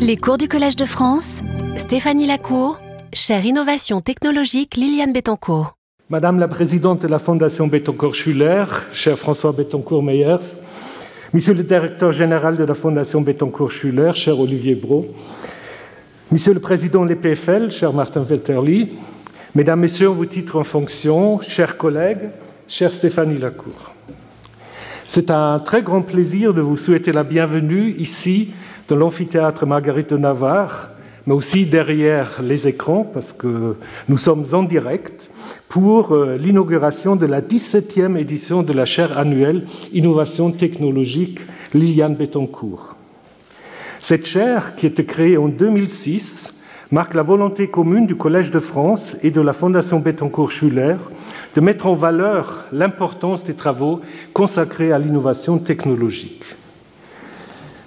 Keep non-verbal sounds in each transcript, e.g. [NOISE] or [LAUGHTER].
Les cours du Collège de France, Stéphanie Lacour, chère innovation technologique Liliane Bettencourt. Madame la présidente de la Fondation Bettencourt-Schuller, cher François Bettencourt-Meyers, Monsieur le directeur général de la Fondation Bettencourt-Schuller, cher Olivier Bro, Monsieur le président de l'EPFL, cher Martin Vetterli, Mesdames, Messieurs, vos titres en fonction, chers collègues, chère Stéphanie Lacour. C'est un très grand plaisir de vous souhaiter la bienvenue ici dans l'amphithéâtre Marguerite de Navarre, mais aussi derrière les écrans, parce que nous sommes en direct pour euh, l'inauguration de la 17e édition de la chaire annuelle Innovation technologique Liliane Bettencourt. Cette chaire, qui été créée en 2006, marque la volonté commune du Collège de France et de la Fondation Bettencourt-Schuller de mettre en valeur l'importance des travaux consacrés à l'innovation technologique.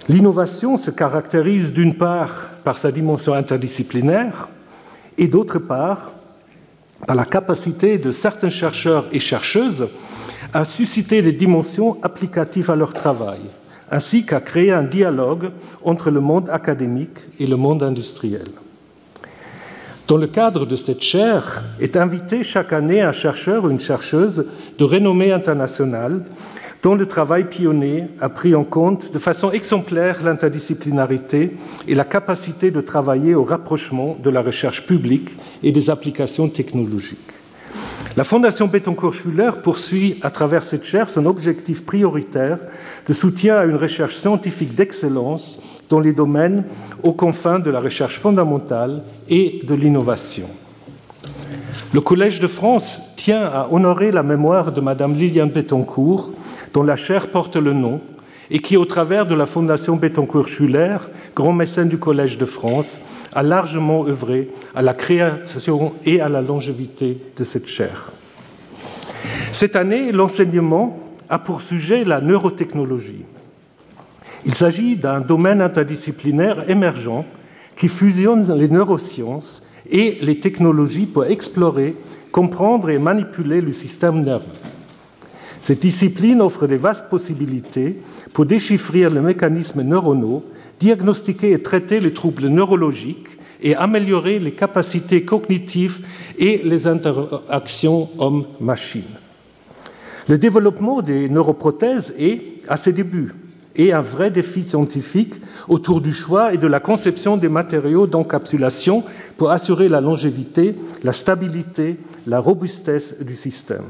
L'innovation se caractérise d'une part par sa dimension interdisciplinaire et d'autre part par la capacité de certains chercheurs et chercheuses à susciter des dimensions applicatives à leur travail, ainsi qu'à créer un dialogue entre le monde académique et le monde industriel. Dans le cadre de cette chaire est invité chaque année un chercheur ou une chercheuse de renommée internationale dont le travail pionnier a pris en compte de façon exemplaire l'interdisciplinarité et la capacité de travailler au rapprochement de la recherche publique et des applications technologiques. La Fondation Bettencourt-Schuller poursuit à travers cette chaire son objectif prioritaire de soutien à une recherche scientifique d'excellence dans les domaines aux confins de la recherche fondamentale et de l'innovation. Le Collège de France tient à honorer la mémoire de Madame Liliane Bettencourt, dont la chaire porte le nom, et qui, au travers de la Fondation Bettencourt-Schuller, grand mécène du Collège de France, a largement œuvré à la création et à la longévité de cette chaire. Cette année, l'enseignement a pour sujet la neurotechnologie. Il s'agit d'un domaine interdisciplinaire émergent qui fusionne les neurosciences et les technologies pour explorer, comprendre et manipuler le système nerveux. Cette discipline offre des vastes possibilités pour déchiffrer les mécanismes neuronaux, diagnostiquer et traiter les troubles neurologiques et améliorer les capacités cognitives et les interactions homme-machine. Le développement des neuroprothèses est à ses débuts et un vrai défi scientifique autour du choix et de la conception des matériaux d'encapsulation pour assurer la longévité, la stabilité, la robustesse du système.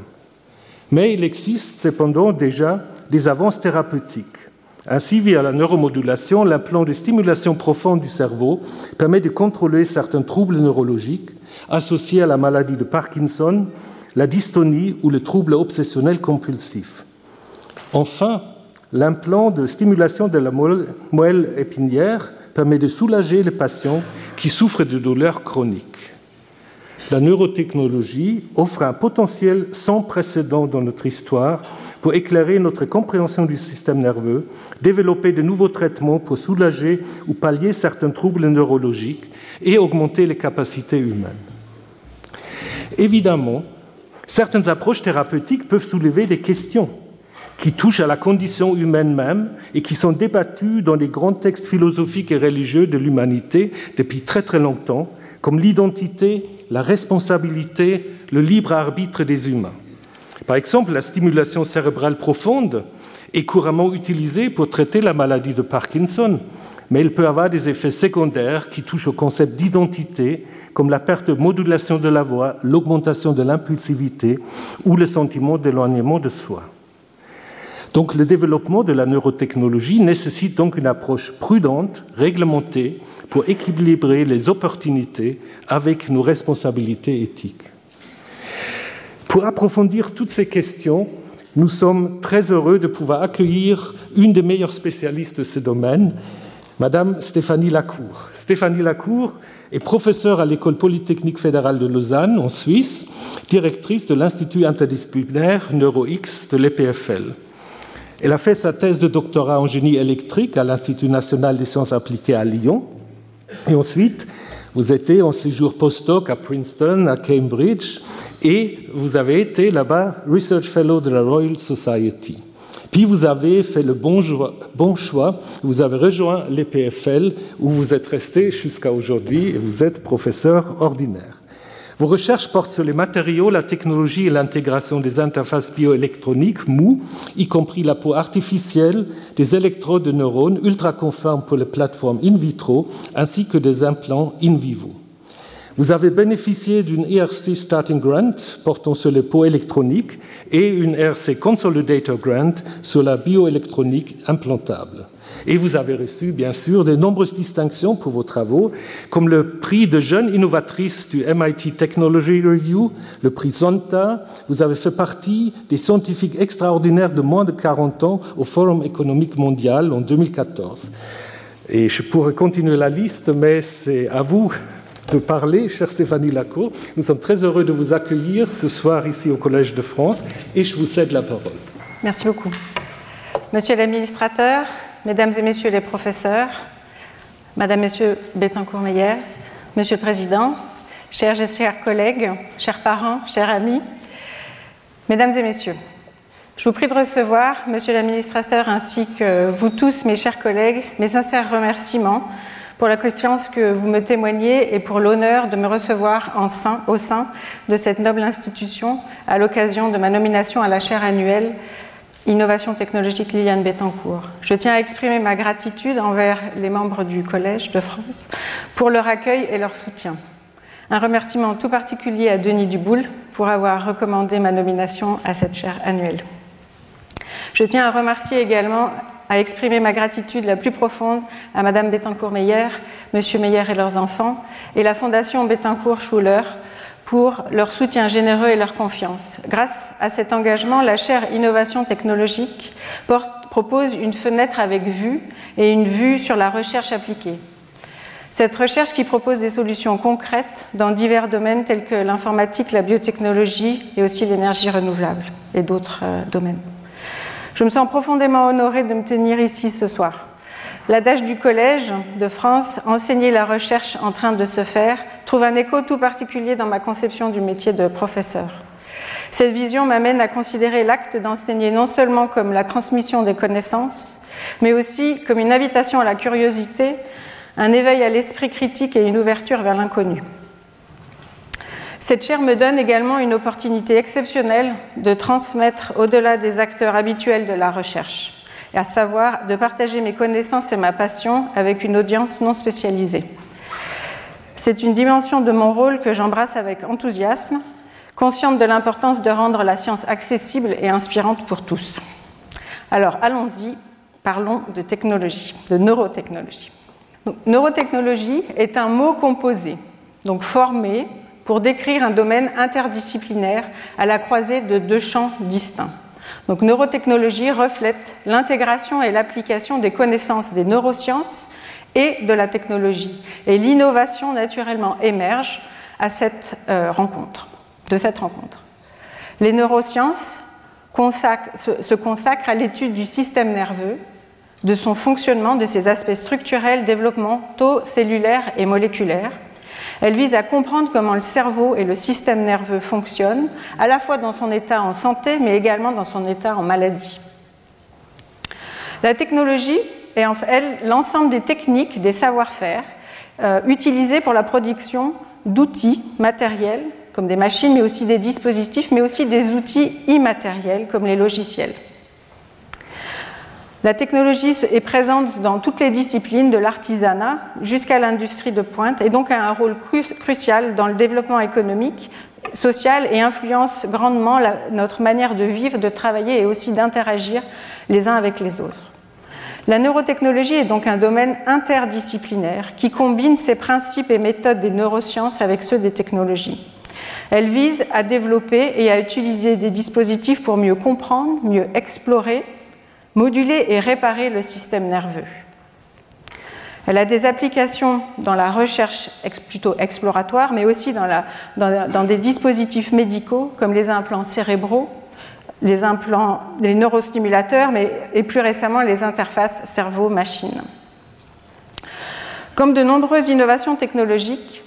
Mais il existe cependant déjà des avances thérapeutiques. Ainsi, via la neuromodulation, l'implant de stimulation profonde du cerveau permet de contrôler certains troubles neurologiques associés à la maladie de Parkinson, la dystonie ou le trouble obsessionnel compulsif. Enfin, l'implant de stimulation de la moelle épinière permet de soulager les patients qui souffrent de douleurs chroniques. La neurotechnologie offre un potentiel sans précédent dans notre histoire pour éclairer notre compréhension du système nerveux, développer de nouveaux traitements pour soulager ou pallier certains troubles neurologiques et augmenter les capacités humaines. Évidemment, certaines approches thérapeutiques peuvent soulever des questions qui touchent à la condition humaine même et qui sont débattues dans les grands textes philosophiques et religieux de l'humanité depuis très très longtemps, comme l'identité, la responsabilité, le libre arbitre des humains. Par exemple, la stimulation cérébrale profonde est couramment utilisée pour traiter la maladie de Parkinson, mais elle peut avoir des effets secondaires qui touchent au concept d'identité, comme la perte de modulation de la voix, l'augmentation de l'impulsivité ou le sentiment d'éloignement de soi. Donc le développement de la neurotechnologie nécessite donc une approche prudente, réglementée, pour équilibrer les opportunités avec nos responsabilités éthiques. Pour approfondir toutes ces questions, nous sommes très heureux de pouvoir accueillir une des meilleures spécialistes de ce domaine, Madame Stéphanie Lacour. Stéphanie Lacour est professeure à l'École polytechnique fédérale de Lausanne, en Suisse, directrice de l'Institut interdisciplinaire NeuroX de l'EPFL. Elle a fait sa thèse de doctorat en génie électrique à l'Institut national des sciences appliquées à Lyon. Et ensuite, vous étiez en séjour postdoc à Princeton, à Cambridge, et vous avez été là-bas Research Fellow de la Royal Society. Puis vous avez fait le bon, bon choix, vous avez rejoint l'EPFL où vous êtes resté jusqu'à aujourd'hui et vous êtes professeur ordinaire. Vos recherches portent sur les matériaux, la technologie et l'intégration des interfaces bioélectroniques mou, y compris la peau artificielle, des électrodes de neurones ultra conformes pour les plateformes in vitro, ainsi que des implants in vivo. Vous avez bénéficié d'une ERC Starting Grant portant sur les peaux électroniques et une ERC Consolidator Grant sur la bioélectronique implantable. Et vous avez reçu, bien sûr, de nombreuses distinctions pour vos travaux, comme le prix de jeune innovatrice du MIT Technology Review, le prix Zonta. Vous avez fait partie des scientifiques extraordinaires de moins de 40 ans au Forum économique mondial en 2014. Et je pourrais continuer la liste, mais c'est à vous de parler, chère Stéphanie Lacour. Nous sommes très heureux de vous accueillir ce soir ici au Collège de France et je vous cède la parole. Merci beaucoup. Monsieur l'administrateur, Mesdames et Messieurs les professeurs, Madame, Messieurs Bettencourt-Meyers, Monsieur le Président, chers et chers collègues, chers parents, chers amis, Mesdames et Messieurs, je vous prie de recevoir, Monsieur l'administrateur, ainsi que vous tous, mes chers collègues, mes sincères remerciements pour la confiance que vous me témoignez et pour l'honneur de me recevoir au sein de cette noble institution à l'occasion de ma nomination à la chaire annuelle Innovation technologique Liliane Bettencourt. Je tiens à exprimer ma gratitude envers les membres du Collège de France pour leur accueil et leur soutien. Un remerciement tout particulier à Denis Duboul pour avoir recommandé ma nomination à cette chaire annuelle. Je tiens à remercier également, à exprimer ma gratitude la plus profonde à Madame Bettencourt-Meyer, Monsieur Meyer et leurs enfants, et la Fondation Bettencourt-Schuller pour leur soutien généreux et leur confiance. Grâce à cet engagement, la chaire Innovation technologique propose une fenêtre avec vue et une vue sur la recherche appliquée. Cette recherche qui propose des solutions concrètes dans divers domaines tels que l'informatique, la biotechnologie et aussi l'énergie renouvelable et d'autres euh, domaines. Je me sens profondément honorée de me tenir ici ce soir. L'adage du Collège de France, enseigner la recherche en train de se faire, trouve un écho tout particulier dans ma conception du métier de professeur. Cette vision m'amène à considérer l'acte d'enseigner non seulement comme la transmission des connaissances, mais aussi comme une invitation à la curiosité, un éveil à l'esprit critique et une ouverture vers l'inconnu. Cette chaire me donne également une opportunité exceptionnelle de transmettre au-delà des acteurs habituels de la recherche à savoir de partager mes connaissances et ma passion avec une audience non spécialisée. C'est une dimension de mon rôle que j'embrasse avec enthousiasme, consciente de l'importance de rendre la science accessible et inspirante pour tous. Alors allons-y, parlons de technologie, de neurotechnologie. neurotechnologie est un mot composé, donc formé pour décrire un domaine interdisciplinaire à la croisée de deux champs distincts. Donc neurotechnologie reflète l'intégration et l'application des connaissances des neurosciences et de la technologie. Et l'innovation naturellement émerge à cette euh, rencontre, de cette rencontre. Les neurosciences se consacrent à l'étude du système nerveux, de son fonctionnement, de ses aspects structurels, développementaux, cellulaires et moléculaires, elle vise à comprendre comment le cerveau et le système nerveux fonctionnent, à la fois dans son état en santé, mais également dans son état en maladie. La technologie est en fait l'ensemble des techniques, des savoir-faire euh, utilisés pour la production d'outils matériels, comme des machines, mais aussi des dispositifs, mais aussi des outils immatériels, comme les logiciels. La technologie est présente dans toutes les disciplines, de l'artisanat jusqu'à l'industrie de pointe, et donc a un rôle crucial dans le développement économique, social et influence grandement notre manière de vivre, de travailler et aussi d'interagir les uns avec les autres. La neurotechnologie est donc un domaine interdisciplinaire qui combine ses principes et méthodes des neurosciences avec ceux des technologies. Elle vise à développer et à utiliser des dispositifs pour mieux comprendre, mieux explorer moduler et réparer le système nerveux. Elle a des applications dans la recherche plutôt exploratoire, mais aussi dans, des dispositifs médicaux comme les implants cérébraux, les implants, les neurostimulateurs, et plus récemment les interfaces cerveau-machine. Comme de nombreuses innovations technologiques,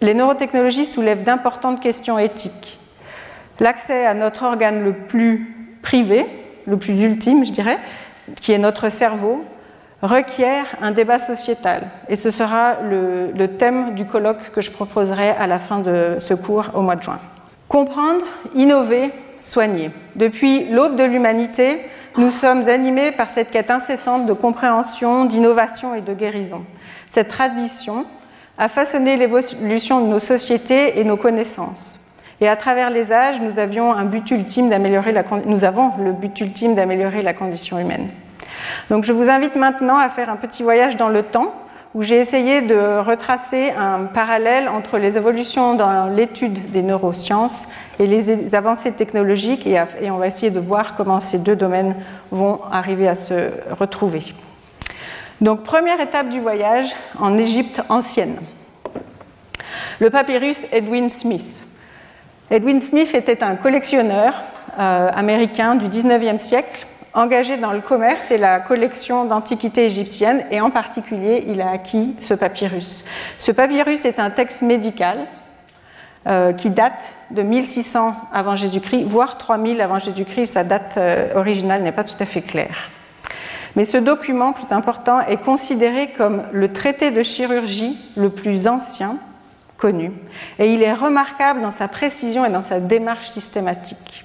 les neurotechnologies soulèvent d'importantes questions éthiques. L'accès à notre organe le plus privé, le plus ultime, je dirais, qui est notre cerveau, requiert un débat sociétal. Et ce sera le, thème du colloque que je proposerai à la fin de ce cours au mois de juin. Comprendre, innover, soigner. Depuis l'aube de l'humanité, nous sommes animés par cette quête incessante de compréhension, d'innovation et de guérison. Cette tradition a façonné l'évolution de nos sociétés et nos connaissances. Et à travers les âges, nous avions un but ultime d'améliorer la, nous avons le but ultime d'améliorer la condition humaine. Donc je vous invite maintenant à faire un petit voyage dans le temps où j'ai essayé de retracer un parallèle entre les évolutions dans l'étude des neurosciences et les avancées technologiques et, on va essayer de voir comment ces deux domaines vont arriver à se retrouver. Donc première étape du voyage en Égypte ancienne. Le papyrus Edwin Smith. Edwin Smith était un collectionneur euh, américain du 19e siècle engagé dans le commerce et la collection d'antiquités égyptiennes, et en particulier, il a acquis ce papyrus. Ce papyrus est un texte médical euh, qui date de 1600 avant Jésus-Christ, voire 3000 avant Jésus-Christ. Sa date euh, originale n'est pas tout à fait claire. Mais ce document, plus important, est considéré comme le traité de chirurgie le plus ancien et il est remarquable dans sa précision et dans sa démarche systématique.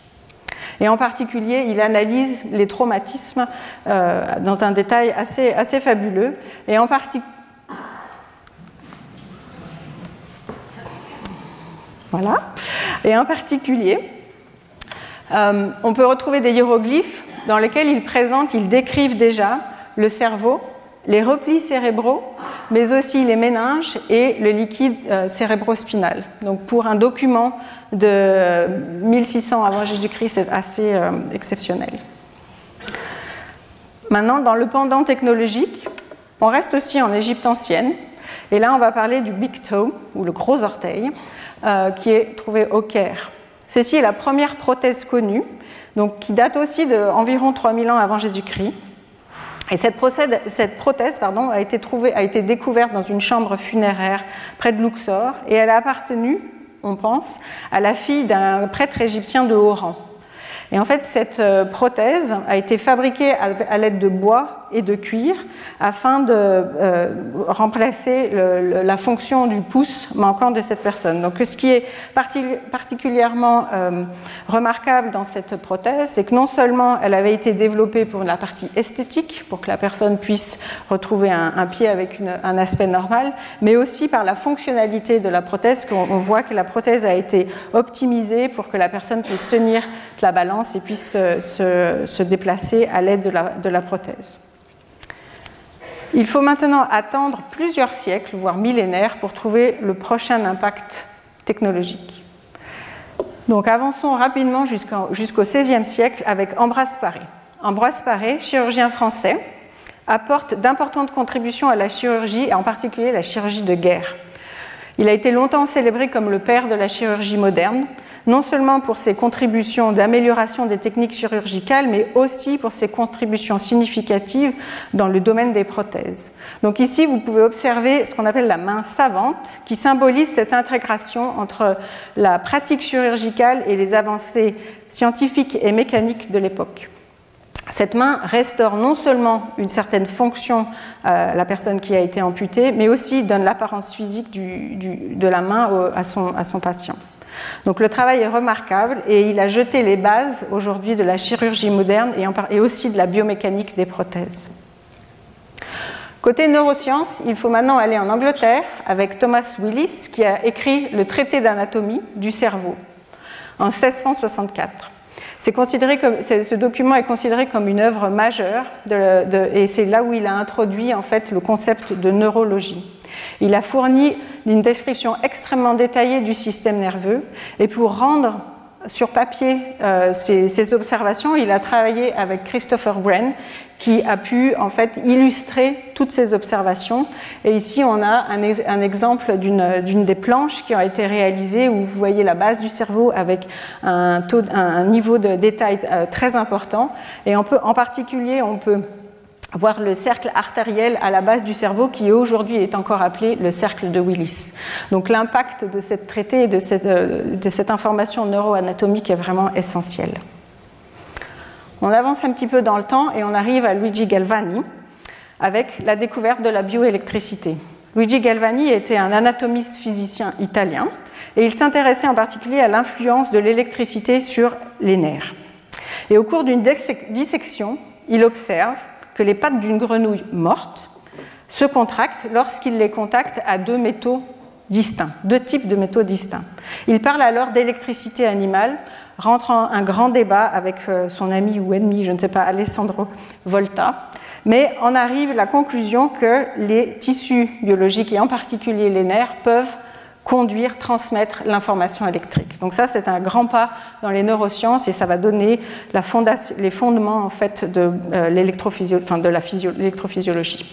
Et en particulier, il analyse les traumatismes euh, dans un détail assez, fabuleux. Et en particulier. Voilà. Et en particulier, euh, on peut retrouver des hiéroglyphes dans lesquels ils présentent, ils décrivent déjà le cerveau, les replis cérébraux, mais aussi les méninges et le liquide euh, cérébrospinal. Donc pour un document de 1600 avant Jésus-Christ, c'est assez euh, exceptionnel. Maintenant, dans le pendant technologique, on reste aussi en Égypte ancienne. Et là, on va parler du big toe, ou le gros orteil, euh, qui est trouvé au Caire. Ceci est la première prothèse connue, donc qui date aussi d'environ 3000 ans avant Jésus-Christ. Et cette, prothèse pardon, a, été trouvée, a été découverte dans une chambre funéraire près de Luxor et elle a appartenu, on pense, à la fille d'un prêtre égyptien de haut rang. Et en fait, cette euh, prothèse a été fabriquée à l'aide de bois et de cuir afin de euh, remplacer la fonction du pouce manquant de cette personne. Donc, ce qui est particulièrement euh, remarquable dans cette prothèse, c'est que non seulement elle avait été développée pour la partie esthétique, pour que la personne puisse retrouver un, pied avec un aspect normal, mais aussi par la fonctionnalité de la prothèse, qu'on voit que la prothèse a été optimisée pour que la personne puisse tenir la balance et puisse se, déplacer à l'aide de la, prothèse. Il faut maintenant attendre plusieurs siècles, voire millénaires, pour trouver le prochain impact technologique. Donc avançons rapidement jusqu'au XVIe siècle avec Ambroise Paré. Ambroise Paré, chirurgien français, apporte d'importantes contributions à la chirurgie, et en particulier la chirurgie de guerre. Il a été longtemps célébré comme le père de la chirurgie moderne, non seulement pour ses contributions d'amélioration des techniques chirurgicales, mais aussi pour ses contributions significatives dans le domaine des prothèses. Donc ici, vous pouvez observer ce qu'on appelle la main savante, qui symbolise cette intégration entre la pratique chirurgicale et les avancées scientifiques et mécaniques de l'époque. Cette main restaure non seulement une certaine fonction à la personne qui a été amputée, mais aussi donne l'apparence physique de la main à son patient. Donc le travail est remarquable et il a jeté les bases aujourd'hui de la chirurgie moderne et, aussi de la biomécanique des prothèses. Côté neurosciences, il faut maintenant aller en Angleterre avec Thomas Willis qui a écrit le traité d'anatomie du cerveau en 1664. Considéré comme, ce document est considéré comme une œuvre majeure et c'est là où il a introduit en fait le concept de neurologie. Il a fourni une description extrêmement détaillée du système nerveux et pour rendre sur papier euh, ces, observations, il a travaillé avec Christopher Wren qui a pu en fait illustrer toutes ces observations. Et ici, on a un, exemple d'une des planches qui ont été réalisées où vous voyez la base du cerveau avec un, niveau de détail euh, très important. Et en particulier, on peut voir le cercle artériel à la base du cerveau qui aujourd'hui est encore appelé le cercle de Willis. Donc l'impact de cette traité et de cette, euh, de cette information neuroanatomique est vraiment essentiel. On avance un petit peu dans le temps et on arrive à Luigi Galvani avec la découverte de la bioélectricité. Luigi Galvani était un anatomiste physicien italien et il s'intéressait en particulier à l'influence de l'électricité sur les nerfs. Et au cours d'une dissection, il observe que les pattes d'une grenouille morte se contractent lorsqu'il les contacte à deux métaux distincts, deux types de métaux distincts. Il parle alors d'électricité animale, rentre en un grand débat avec euh, son ami ou ennemi, je ne sais pas, Alessandro Volta, mais on arrive à la conclusion que les tissus biologiques, et en particulier les nerfs, peuvent conduire, transmettre l'information électrique. Donc ça, c'est un grand pas dans les neurosciences et ça va donner les fondements en fait de, euh, l'électrophysiologie.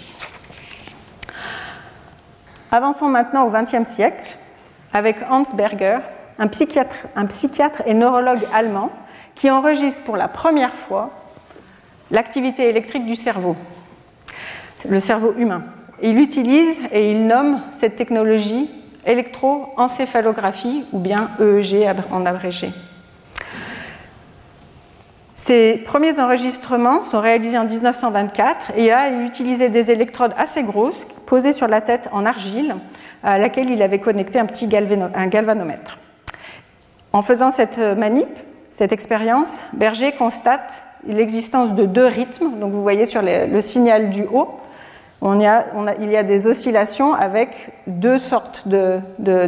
Avançons maintenant au XXe siècle avec Hans Berger, un psychiatre et neurologue allemand qui enregistre pour la première fois l'activité électrique du cerveau, le cerveau humain. Il utilise et il nomme cette technologie électroencéphalographie ou bien EEG en abrégé. Ces premiers enregistrements sont réalisés en 1924 et là, il utilisait des électrodes assez grosses posées sur la tête en argile à laquelle il avait connecté un petit galvanomètre. En faisant cette manip, cette expérience, Berger constate l'existence de deux rythmes. Donc vous voyez sur le signal du haut, il y a des oscillations avec deux sortes de,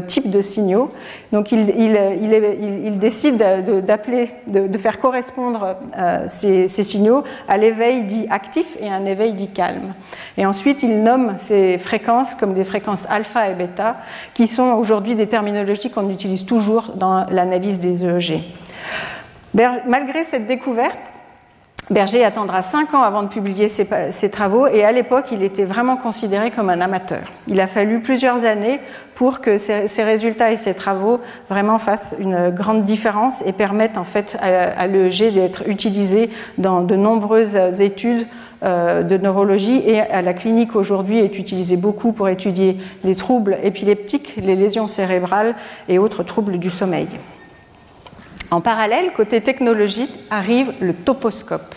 types de signaux. Donc il, décide d'appeler, de, faire correspondre euh, ces, signaux à l'éveil dit actif et un éveil dit calme. Et ensuite il nomme ces fréquences comme des fréquences alpha et bêta, qui sont aujourd'hui des terminologies qu'on utilise toujours dans l'analyse des EEG. Malgré cette découverte, Berger attendra cinq ans avant de publier ses, travaux et à l'époque, il était vraiment considéré comme un amateur. Il a fallu plusieurs années pour que ses, résultats et ses travaux vraiment fassent une grande différence et permettent en fait à, l'EEG d'être utilisé dans de nombreuses études euh, de neurologie et à la clinique aujourd'hui est utilisé beaucoup pour étudier les troubles épileptiques, les lésions cérébrales et autres troubles du sommeil. En parallèle, côté technologique, arrive le toposcope.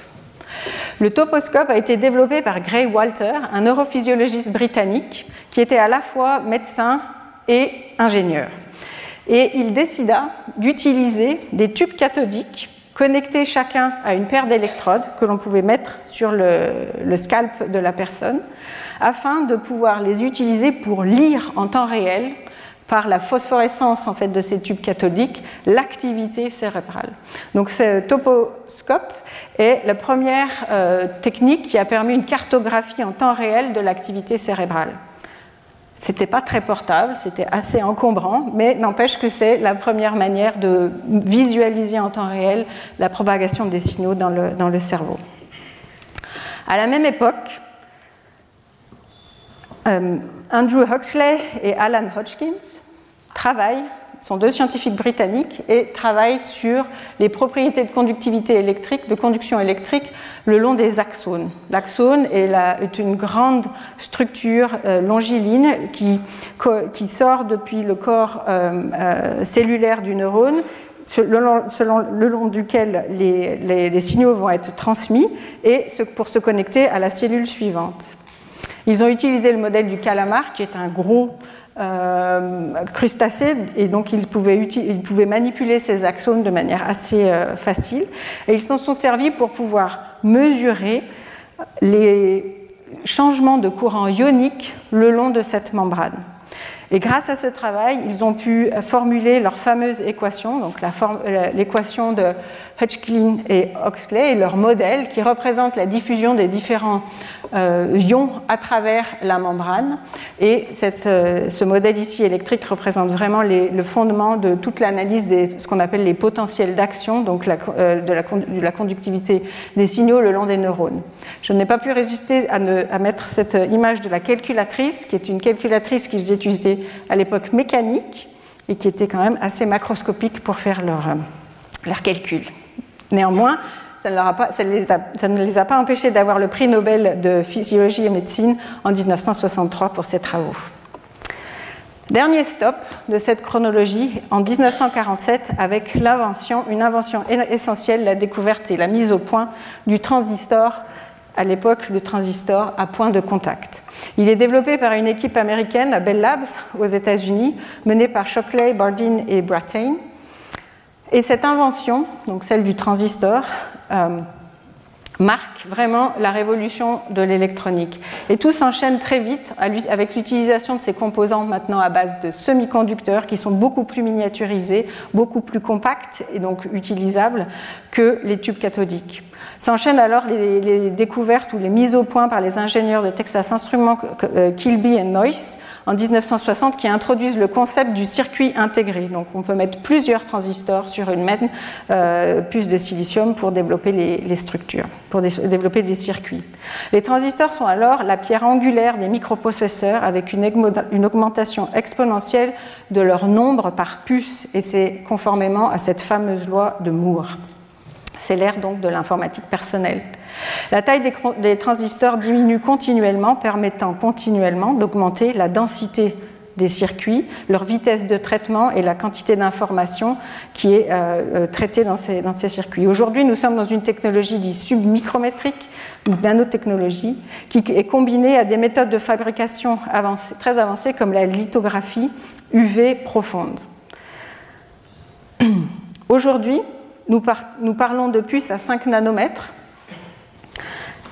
Le toposcope a été développé par Gray Walter, un neurophysiologiste britannique qui était à la fois médecin et ingénieur. Et il décida d'utiliser des tubes cathodiques connectés chacun à une paire d'électrodes que l'on pouvait mettre sur le, le, scalp de la personne, afin de pouvoir les utiliser pour lire en temps réel par la phosphorescence en fait de ces tubes cathodiques l'activité cérébrale. Donc ce toposcope est la première euh, technique qui a permis une cartographie en temps réel de l'activité cérébrale. C'était pas très portable, c'était assez encombrant, mais n'empêche que c'est la première manière de visualiser en temps réel la propagation des signaux dans le, dans le cerveau. À la même époque, Andrew Huxley et Alan Hodgkins travaillent, sont deux scientifiques britanniques, et travaillent sur les propriétés de conductivité électrique, de conduction électrique, le long des axones. L'axone est, une grande structure euh, longiligne qui, sort depuis le corps euh, cellulaire du neurone le long duquel les, signaux vont être transmis et pour se connecter à la cellule suivante. Ils ont utilisé le modèle du calamar, qui est un gros euh, crustacé, et donc ils pouvaient, manipuler ces axones de manière assez euh, facile. Et ils s'en sont servis pour pouvoir mesurer les changements de courant ionique le long de cette membrane. Et grâce à ce travail, ils ont pu formuler leur fameuse équation, donc l'équation de Hodgkin et Oxley, et leur modèle qui représente la diffusion des différents euh, ions à travers la membrane. Et cette, euh, ce modèle ici électrique représente vraiment le fondement de toute l'analyse de ce qu'on appelle les potentiels d'action, donc la, euh, de, la, conductivité des signaux le long des neurones. Je n'ai pas pu résister à, ne, à, mettre cette image de la calculatrice, qui est une calculatrice qu'ils utilisaient à l'époque mécanique et qui était quand même assez macroscopique pour faire leurs leur calculs. Néanmoins, ça ne, les a, pas empêchés d'avoir le prix Nobel de physiologie et médecine en 1963 pour ces travaux. Dernier stop de cette chronologie en 1947 avec l'invention, une invention essentielle, la découverte et la mise au point du transistor, à l'époque le transistor à point de contact. Il est développé par une équipe américaine à Bell Labs aux États-Unis, menée par Shockley, Bardeen et Brattain. Et cette invention, donc celle du transistor, euh, marque vraiment la révolution de l'électronique. Et tout s'enchaîne très vite avec l'utilisation de ces composants maintenant à base de semi-conducteurs qui sont beaucoup plus miniaturisés, beaucoup plus compacts et donc utilisables que les tubes cathodiques. S'enchaînent alors les, découvertes ou les mises au point par les ingénieurs de Texas Instruments euh, Kilby et Noyce en 1960 qui introduisent le concept du circuit intégré. Donc on peut mettre plusieurs transistors sur une même euh, puce de silicium pour développer les, structures, pour développer des circuits. Les transistors sont alors la pierre angulaire des microprocesseurs avec une, une augmentation exponentielle de leur nombre par puce et c'est conformément à cette fameuse loi de Moore. C'est l'ère donc de l'informatique personnelle. La taille des, transistors diminue continuellement, permettant continuellement d'augmenter la densité des circuits, leur vitesse de traitement et la quantité d'informations qui est euh, euh, traitée dans ces, dans ces circuits. Aujourd'hui, nous sommes dans une technologie dite submicrométrique, ou nanotechnologie, qui est combinée à des méthodes de fabrication très avancées comme la lithographie UV profonde. [CLEARS THROAT] Aujourd'hui, nous, parlons de puces à 5 nanomètres,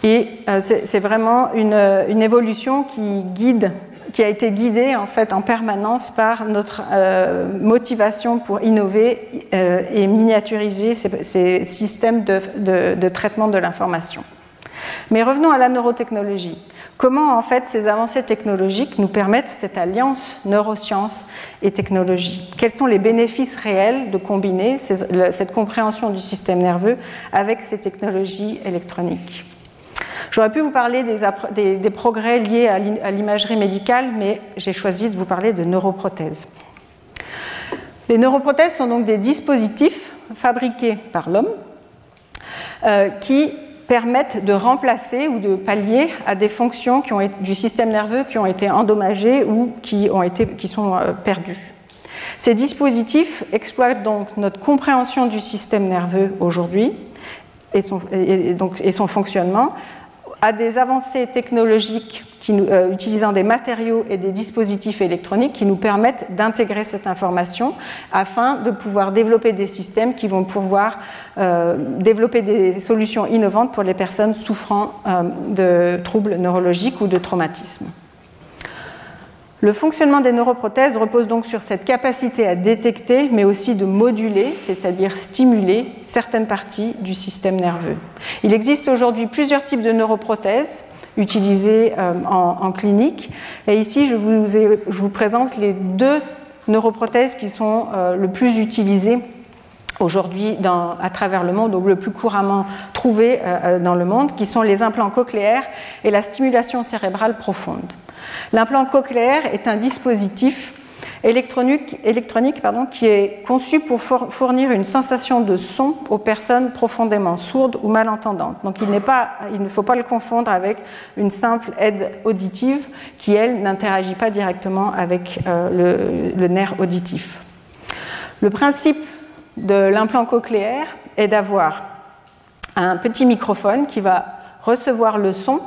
et euh, c'est vraiment euh, une, évolution qui guide, qui a été guidée en fait en permanence par notre euh, motivation pour innover et miniaturiser ces, systèmes de, traitement de l'information. Mais revenons à la neurotechnologie. Comment en fait ces avancées technologiques nous permettent cette alliance neurosciences et technologie? Quels sont les bénéfices réels de combiner cette compréhension du système nerveux avec ces technologies électroniques? J'aurais pu vous parler des, progrès liés à l'imagerie médicale, mais j'ai choisi de vous parler de neuroprothèses. Les neuroprothèses sont donc des dispositifs fabriqués par l'homme euh, qui permettent de remplacer ou de pallier à des fonctions qui ont du système nerveux qui ont été endommagées ou qui, ont été, qui sont euh, perdues. Ces dispositifs exploitent donc notre compréhension du système nerveux aujourd'hui et et son fonctionnement à des avancées technologiques euh, utilisant des matériaux et des dispositifs électroniques qui nous permettent d'intégrer cette information afin de pouvoir développer des systèmes qui vont pouvoir euh, développer des solutions innovantes pour les personnes souffrant euh, de troubles neurologiques ou de traumatismes. Le fonctionnement des neuroprothèses repose donc sur cette capacité à détecter, mais aussi de moduler, c'est-à-dire stimuler certaines parties du système nerveux. Il existe aujourd'hui plusieurs types de neuroprothèses utilisées euh, en, clinique. Et ici, je vous, présente les deux neuroprothèses qui sont euh, le plus utilisées aujourd'hui à travers le monde, ou le plus couramment trouvées euh, dans le monde, qui sont les implants cochléaires et la stimulation cérébrale profonde. L'implant cochléaire est un dispositif électronique, qui est conçu pour fournir une sensation de son aux personnes profondément sourdes ou malentendantes. Donc il, ne faut pas le confondre avec une simple aide auditive qui, elle, n'interagit pas directement avec euh, le nerf auditif. Le principe de l'implant cochléaire est d'avoir un petit microphone qui va recevoir le son,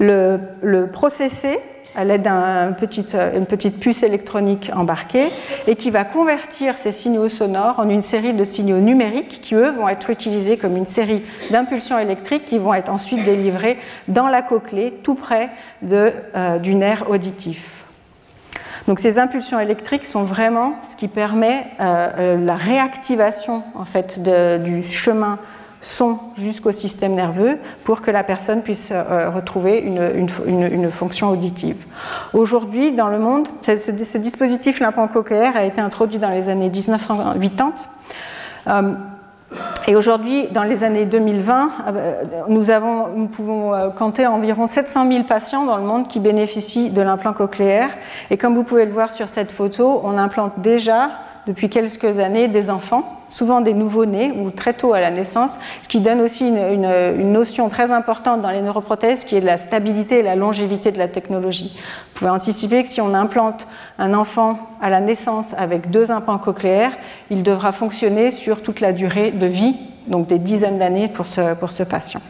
le, processer à l'aide d'une petite, puce électronique embarquée et qui va convertir ces signaux sonores en une série de signaux numériques qui, eux, vont être utilisés comme une série d'impulsions électriques qui vont être ensuite délivrées dans la cochlée, tout près euh, du nerf auditif. Donc ces impulsions électriques sont vraiment ce qui permet euh, euh, la réactivation en fait, du chemin son jusqu'au système nerveux pour que la personne puisse euh, retrouver une, fonction auditive. Aujourd'hui, dans le monde, ce, dispositif l'implant-cochléaire a été introduit dans les années 1980. Euh, et aujourd'hui, dans les années 2020, euh, nous pouvons compter environ 700 000 patients dans le monde qui bénéficient de l'implant cochléaire. Et comme vous pouvez le voir sur cette photo, on implante déjà depuis quelques années des enfants, souvent des nouveau-nés ou très tôt à la naissance, ce qui donne aussi une, notion très importante dans les neuroprothèses qui est la stabilité et la longévité de la technologie. Vous pouvez anticiper que si on implante un enfant à la naissance avec deux implants cochléaires, il devra fonctionner sur toute la durée de vie, donc des dizaines d'années pour ce patient.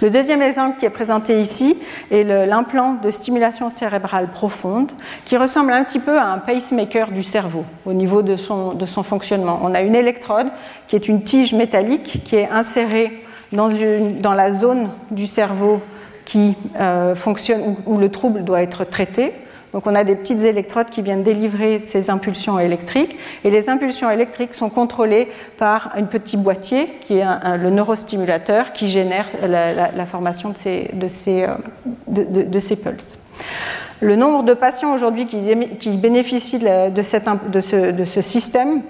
Le deuxième exemple qui est présenté ici est l'implant de stimulation cérébrale profonde qui ressemble un petit peu à un pacemaker du cerveau au niveau de son, de fonctionnement. On a une électrode qui est une tige métallique qui est insérée dans, une, la zone du cerveau qui euh, fonctionne où, le trouble doit être traité. Donc on a des petites électrodes qui viennent délivrer ces impulsions électriques et les impulsions électriques sont contrôlées par un petit boîtier qui est le neurostimulateur qui génère la, formation de ces, de euh, pulses. Le nombre de patients aujourd'hui qui, bénéficient de, ce, système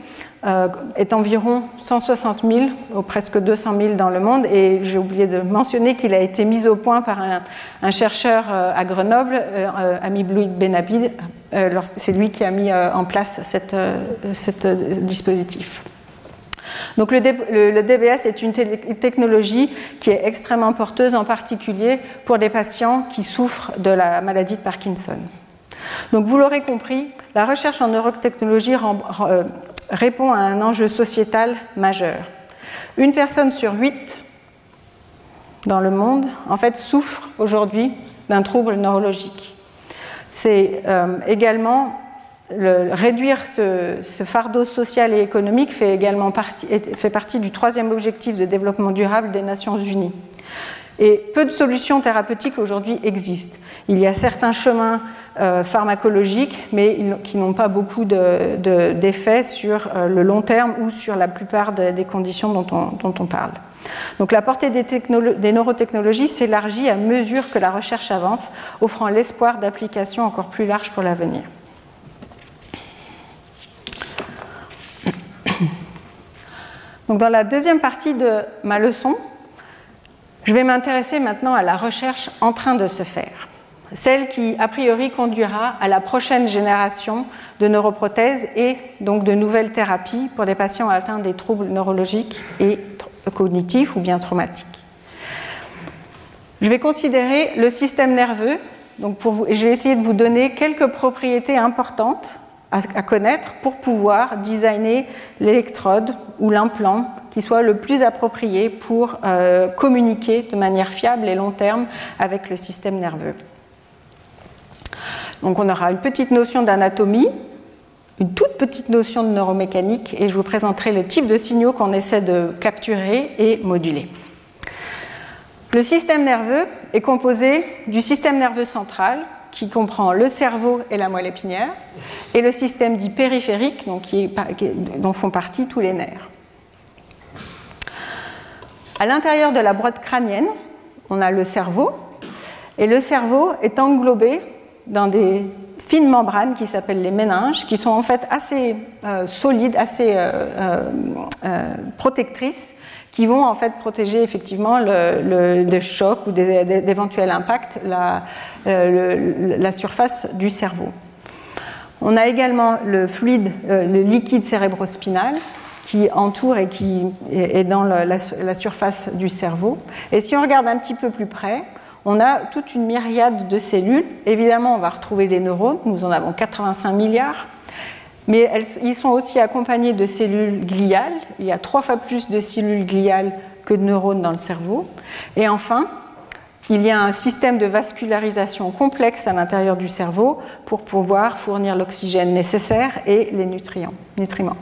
euh, est environ 160 000, ou presque 200 000 dans le monde. Et j'ai oublié de mentionner qu'il a été mis au point par un, chercheur euh, à Grenoble, euh, Ami Bloui Benabid. C'est lui qui a mis en place ce dispositif. Donc le, DBS est une technologie qui est extrêmement porteuse, en particulier pour des patients qui souffrent de la maladie de Parkinson. Donc vous l'aurez compris, la recherche en neurotechnologie répond à un enjeu sociétal majeur. Une personne sur huit dans le monde, en fait, souffre aujourd'hui d'un trouble neurologique. C'est euh, également le, réduire ce, fardeau social et économique fait également partie, fait partie du troisième objectif de développement durable des Nations Unies. Et peu de solutions thérapeutiques aujourd'hui existent. Il y a certains chemins euh, pharmacologiques, mais qui n'ont pas beaucoup d'effets sur euh, le long terme ou sur la plupart des conditions dont on, parle. Donc la portée des, des neurotechnologies s'élargit à mesure que la recherche avance, offrant l'espoir d'applications encore plus larges pour l'avenir. Donc dans la deuxième partie de ma leçon, je vais m'intéresser maintenant à la recherche en train de se faire, celle qui, a priori, conduira à la prochaine génération de neuroprothèses et donc de nouvelles thérapies pour des patients atteints des troubles neurologiques et cognitifs ou bien traumatiques. Je vais considérer le système nerveux, donc pour vous, je vais essayer de vous donner quelques propriétés importantes à, connaître pour pouvoir designer l'électrode ou l'implant qui soit le plus approprié pour euh, communiquer de manière fiable et long terme avec le système nerveux. Donc on aura une petite notion d'anatomie, une toute petite notion de neuromécanique et je vous présenterai le type de signaux qu'on essaie de capturer et moduler. Le système nerveux est composé du système nerveux central, qui comprend le cerveau et la moelle épinière, et le système dit périphérique, dont font partie tous les nerfs. À l'intérieur de la boîte crânienne, on a le cerveau, et le cerveau est englobé dans des fines membranes qui s'appellent les méninges, qui sont en fait assez euh, solides, assez euh, euh, protectrices, qui vont en fait protéger effectivement des chocs ou d'éventuels impacts la, surface du cerveau. On a également le fluide, le liquide cérébrospinal qui entoure et qui est dans la, surface du cerveau. Et si on regarde un petit peu plus près, on a toute une myriade de cellules. Évidemment, on va retrouver les neurones, nous en avons 85 milliards, mais ils sont aussi accompagnés de cellules gliales. Il y a trois fois plus de cellules gliales que de neurones dans le cerveau. Et enfin, il y a un système de vascularisation complexe à l'intérieur du cerveau pour pouvoir fournir l'oxygène nécessaire et les nutriments.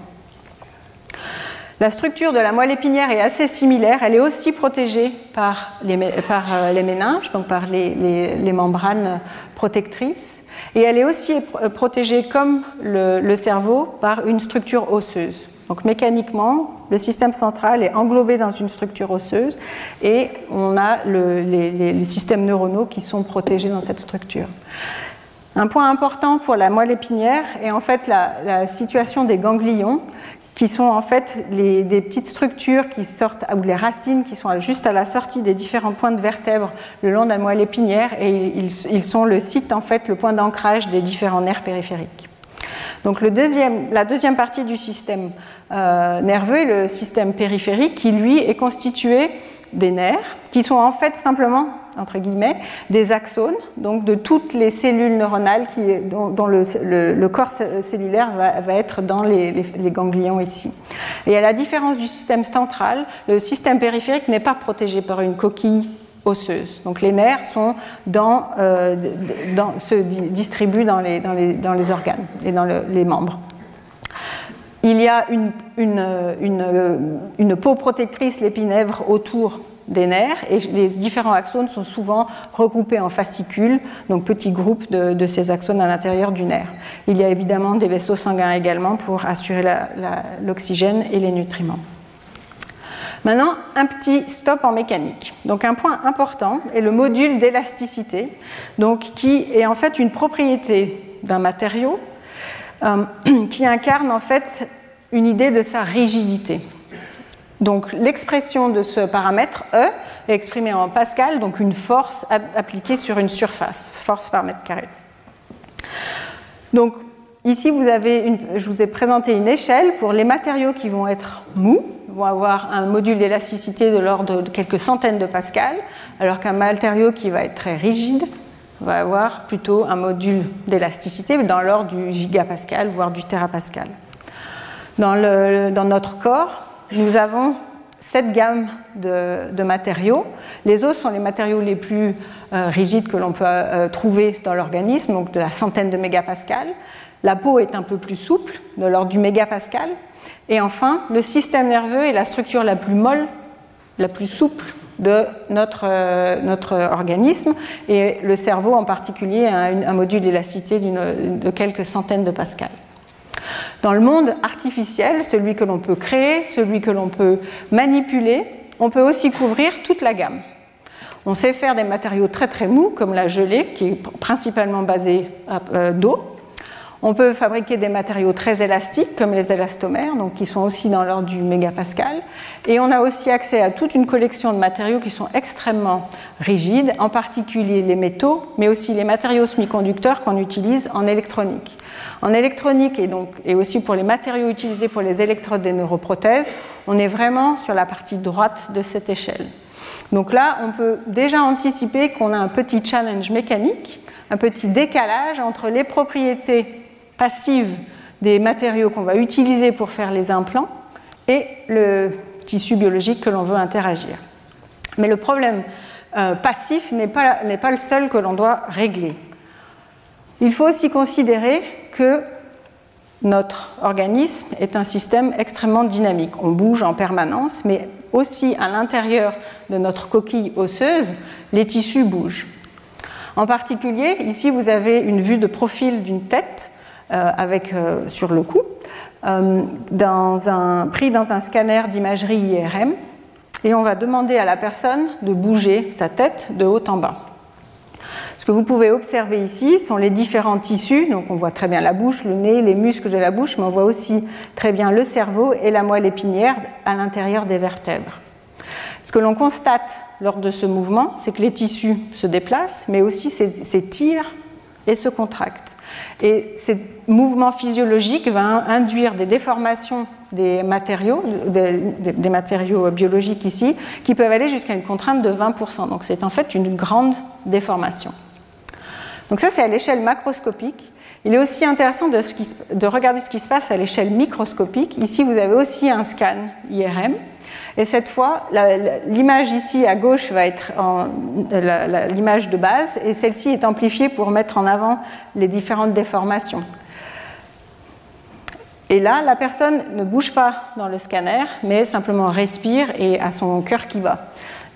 La structure de la moelle épinière est assez similaire. Elle est aussi protégée par les, euh, méninges, donc par les, membranes protectrices. Et elle est aussi protégée, comme le, cerveau, par une structure osseuse. Donc mécaniquement, le système central est englobé dans une structure osseuse et on a les, systèmes neuronaux qui sont protégés dans cette structure. Un point important pour la moelle épinière est en fait la situation des ganglions qui sont en fait des petites structures qui sortent, ou les racines qui sont juste à la sortie des différents points de vertèbres le long de la moelle épinière, et ils, sont le site, en fait, le point d'ancrage des différents nerfs périphériques. Donc la deuxième partie du système euh, nerveux est le système périphérique qui, lui, est constitué des nerfs, qui sont en fait simplement, entre guillemets, des axones, donc de toutes les cellules neuronales qui, dont, le, corps cellulaire va, être dans les, ganglions ici. Et à la différence du système central, le système périphérique n'est pas protégé par une coquille osseuse. Donc les nerfs sont dans, euh, se distribuent dans, les, dans les, organes et dans les membres. Il y a une, peau protectrice, l'épinèvre, autour des nerfs et les différents axones sont souvent regroupés en fascicules, donc petits groupes de, ces axones à l'intérieur du nerf. Il y a évidemment des vaisseaux sanguins également pour assurer l'oxygène et les nutriments. Maintenant, un petit stop en mécanique. Donc un point important est le module d'élasticité, qui est en fait une propriété d'un matériau [CLEARS THROAT] qui incarne en fait une idée de sa rigidité. Donc l'expression de ce paramètre E est exprimée en Pascal, donc une force appliquée sur une surface, force par mètre carré. Donc ici, vous avez je vous ai présenté une échelle pour les matériaux qui vont être mous, vont avoir un module d'élasticité de l'ordre de quelques centaines de pascal, alors qu'un matériau qui va être très rigide va avoir plutôt un module d'élasticité dans l'ordre du gigapascal, voire du terapascal. Dans, notre corps, nous avons cette gamme de, matériaux. Les os sont les matériaux les plus euh, rigides que l'on peut euh, trouver dans l'organisme, donc de la centaine de mégapascal. La peau est un peu plus souple, de l'ordre du mégapascal. Et enfin, le système nerveux est la structure la plus molle, la plus souple de notre, euh, notre organisme, et le cerveau en particulier a un, module d'élasticité de quelques centaines de pascal. Dans le monde artificiel, celui que l'on peut créer, celui que l'on peut manipuler, on peut aussi couvrir toute la gamme. On sait faire des matériaux très très mous, comme la gelée, qui est principalement basée euh, d'eau, on peut fabriquer des matériaux très élastiques comme les élastomères, donc qui sont aussi dans l'ordre du mégapascal. Et on a aussi accès à toute une collection de matériaux qui sont extrêmement rigides, en particulier les métaux, mais aussi les matériaux semi-conducteurs qu'on utilise en électronique. En électronique et, donc, et aussi pour les matériaux utilisés pour les électrodes des neuroprothèses, on est vraiment sur la partie droite de cette échelle. Donc là, on peut déjà anticiper qu'on a un petit challenge mécanique, un petit décalage entre les propriétés passive des matériaux qu'on va utiliser pour faire les implants et le tissu biologique que l'on veut interagir. Mais le problème euh, passif n'est pas, le seul que l'on doit régler. Il faut aussi considérer que notre organisme est un système extrêmement dynamique. On bouge en permanence, mais aussi à l'intérieur de notre coquille osseuse, les tissus bougent. En particulier, ici, vous avez une vue de profil d'une tête avec, euh, sur le cou, euh, pris dans un scanner d'imagerie IRM, et on va demander à la personne de bouger sa tête de haut en bas. Ce que vous pouvez observer ici sont les différents tissus, donc on voit très bien la bouche, le nez, les muscles de la bouche, mais on voit aussi très bien le cerveau et la moelle épinière à l'intérieur des vertèbres. Ce que l'on constate lors de ce mouvement, c'est que les tissus se déplacent, mais aussi s'étirent et se contractent. Et ces mouvements physiologiques vont induire des déformations des matériaux, des, matériaux biologiques ici, qui peuvent aller jusqu'à une contrainte de 20%. Donc c'est en fait une grande déformation. Donc ça c'est à l'échelle macroscopique. Il est aussi intéressant de, de regarder ce qui se passe à l'échelle microscopique. Ici vous avez aussi un scan IRM et cette fois, l'image ici à gauche va être l'image de base et celle-ci est amplifiée pour mettre en avant les différentes déformations. Et là, la personne ne bouge pas dans le scanner, mais simplement respire et a son cœur qui bat.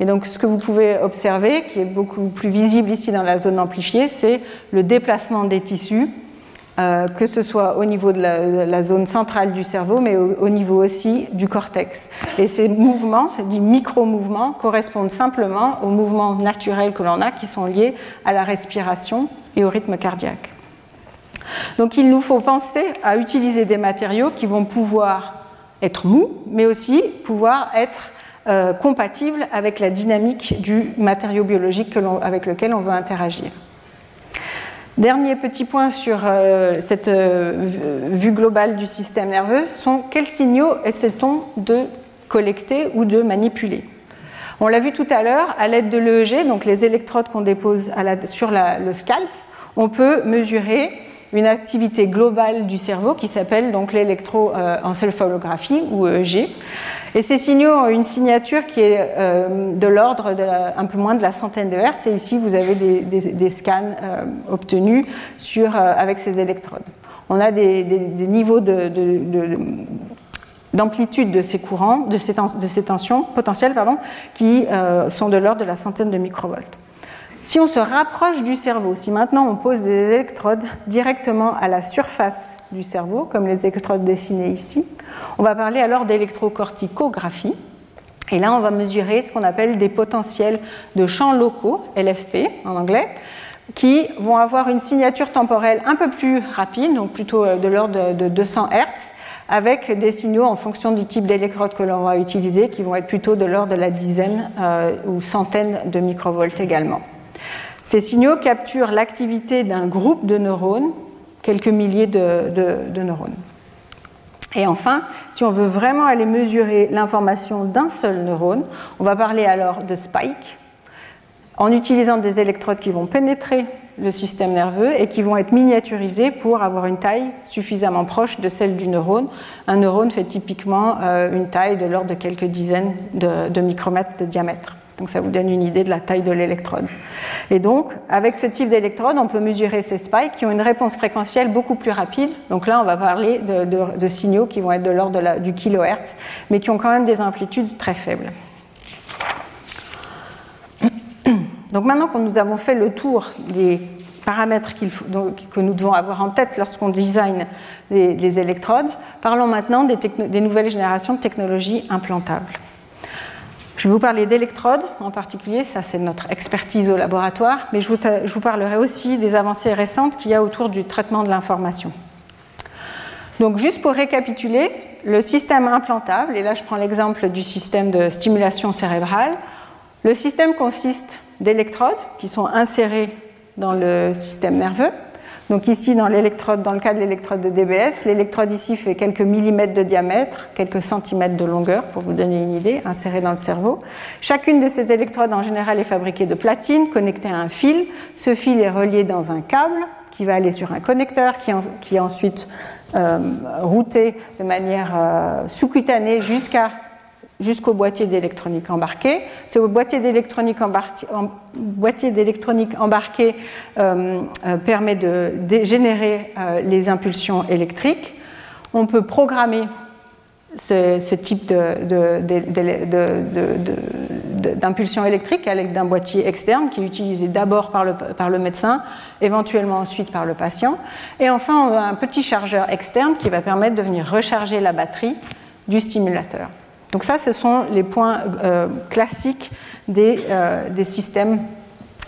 Et donc, ce que vous pouvez observer, qui est beaucoup plus visible ici dans la zone amplifiée, c'est le déplacement des tissus euh, que ce soit au niveau de la, zone centrale du cerveau, mais au, niveau aussi du cortex. Et ces mouvements, ces micro-mouvements, correspondent simplement aux mouvements naturels que l'on a, qui sont liés à la respiration et au rythme cardiaque. Donc il nous faut penser à utiliser des matériaux qui vont pouvoir être mous, mais aussi pouvoir être euh, compatibles avec la dynamique du matériau biologique avec lequel on veut interagir. Dernier petit point sur euh, cette euh, vue globale du système nerveux sont quels signaux essaie-t-on de collecter ou de manipuler? On l'a vu tout à l'heure, à l'aide de l'EEG, donc les électrodes qu'on dépose sur le scalp, on peut mesurer une activité globale du cerveau qui s'appelle donc l'électroencéphalographie ou EEG. Et ces signaux ont une signature qui est euh, de l'ordre un peu moins de la centaine de hertz. Et ici, vous avez des, scans euh, obtenus sur, euh, avec ces électrodes. On a des, niveaux d'amplitude de, ces courants, de ces, de ces tensions potentielles, pardon, qui sont de l'ordre de la centaine de microvolts. Si on se rapproche du cerveau, si maintenant on pose des électrodes directement à la surface du cerveau, comme les électrodes dessinées ici, on va parler alors d'électrocorticographie. Et là, on va mesurer ce qu'on appelle des potentiels de champs locaux, LFP en anglais, qui vont avoir une signature temporelle un peu plus rapide, donc plutôt euh, de l'ordre de 200 Hz, avec des signaux en fonction du type d'électrode que l'on va utiliser, qui vont être plutôt de l'ordre de la dizaine euh, ou centaine de microvolts également. Ces signaux capturent l'activité d'un groupe de neurones, quelques milliers de, neurones. Et enfin, si on veut vraiment aller mesurer l'information d'un seul neurone, on va parler alors de spike, en utilisant des électrodes qui vont pénétrer le système nerveux et qui vont être miniaturisées pour avoir une taille suffisamment proche de celle du neurone. Un neurone fait typiquement euh, une taille de l'ordre de quelques dizaines de micromètres de diamètre. Donc ça vous donne une idée de la taille de l'électrode. Et donc, avec ce type d'électrode, on peut mesurer ces spikes qui ont une réponse fréquentielle beaucoup plus rapide. Donc là, on va parler de, signaux qui vont être de l'ordre du kilohertz, mais qui ont quand même des amplitudes très faibles. Donc maintenant que nous avons fait le tour des paramètres que nous devons avoir en tête lorsqu'on design les, électrodes, parlons maintenant des nouvelles générations de technologies implantables. Je vais vous parler d'électrodes en particulier, ça c'est notre expertise au laboratoire, mais je vous, parlerai aussi des avancées récentes qu'il y a autour du traitement de l'information. Donc juste pour récapituler, le système implantable, et là je prends l'exemple du système de stimulation cérébrale, le système consiste d'électrodes qui sont insérées dans le système nerveux donc ici, dans l'électrode, dans le cas de l'électrode de DBS, l'électrode ici fait quelques millimètres de diamètre, quelques centimètres de longueur, pour vous donner une idée, insérée dans le cerveau. Chacune de ces électrodes, en général, est fabriquée de platine, connectée à un fil. Ce fil est relié dans un câble qui va aller sur un connecteur, qui, est ensuite euh, routé de manière euh, sous-cutanée jusqu'à jusqu'au boîtier d'électronique embarqué. Ce boîtier d'électronique embarqué, euh, euh, permet de, générer euh, les impulsions électriques. On peut programmer ce, type d'impulsion électrique avec d'un boîtier externe qui est utilisé d'abord par le, par le médecin, éventuellement ensuite par le patient. Et enfin, on a un petit chargeur externe qui va permettre de venir recharger la batterie du stimulateur. Donc ça, ce sont les points euh, classiques euh, des, systèmes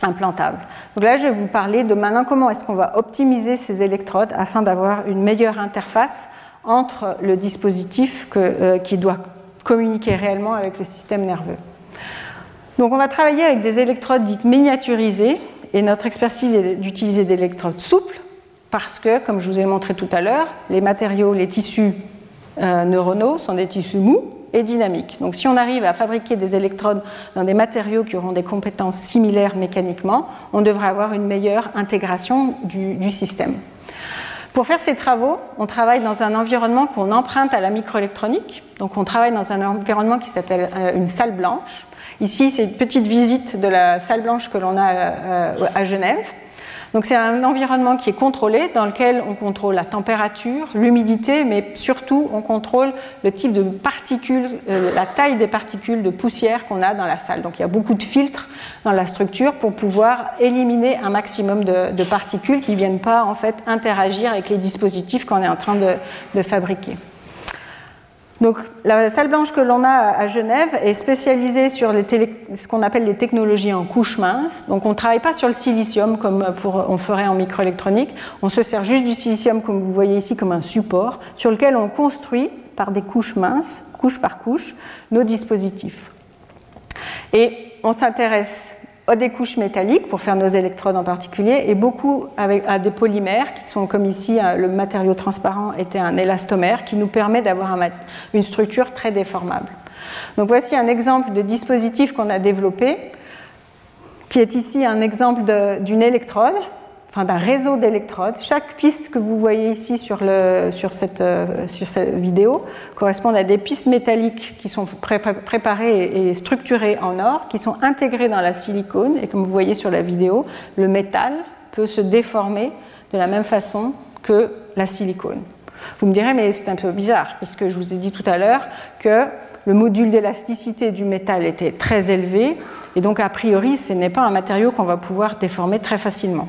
implantables. Donc là, je vais vous parler de maintenant comment est-ce qu'on va optimiser ces électrodes afin d'avoir une meilleure interface entre le dispositif euh, qui doit communiquer réellement avec le système nerveux. Donc on va travailler avec des électrodes dites miniaturisées et notre expertise est d'utiliser des électrodes souples parce que, comme je vous ai montré tout à l'heure, les matériaux, les tissus neuronaux sont des tissus mous et dynamique. Donc si on arrive à fabriquer des électrodes dans des matériaux qui auront des compétences similaires mécaniquement, on devrait avoir une meilleure intégration du, système. Pour faire ces travaux, on travaille dans un environnement qu'on emprunte à la microélectronique. Donc on travaille dans un environnement qui s'appelle euh, une salle blanche. Ici, c'est une petite visite de la salle blanche que l'on a euh, à Genève. Donc c'est un environnement qui est contrôlé, dans lequel on contrôle la température, l'humidité, mais surtout on contrôle le type de particules, euh, la taille des particules de poussière qu'on a dans la salle. Donc il y a beaucoup de filtres dans la structure pour pouvoir éliminer un maximum de, particules qui ne viennent pas en fait interagir avec les dispositifs qu'on est en train de fabriquer. Donc, la salle blanche que l'on a à Genève est spécialisée sur ce qu'on appelle les technologies en couche mince. Donc, on ne travaille pas sur le silicium comme on ferait en microélectronique. On se sert juste du silicium, comme vous voyez ici, comme un support sur lequel on construit par des couches minces, couche par couche, nos dispositifs. Et on s'intéresse à des couches métalliques pour faire nos électrodes en particulier et beaucoup avec, à des polymères qui sont comme ici le matériau transparent était un élastomère qui nous permet d'avoir une structure très déformable. Donc voici un exemple de dispositif qu'on a développé qui est ici un exemple d'une électrode d'un réseau d'électrodes. Chaque piste que vous voyez ici sur, euh, sur cette vidéo correspond à des pistes métalliques qui sont préparées et structurées en or, qui sont intégrées dans la silicone. Et comme vous voyez sur la vidéo, le métal peut se déformer de la même façon que la silicone. Vous me direz, mais c'est un peu bizarre, puisque je vous ai dit tout à l'heure que le module d'élasticité du métal était très élevé, et donc a priori, ce n'est pas un matériau qu'on va pouvoir déformer très facilement.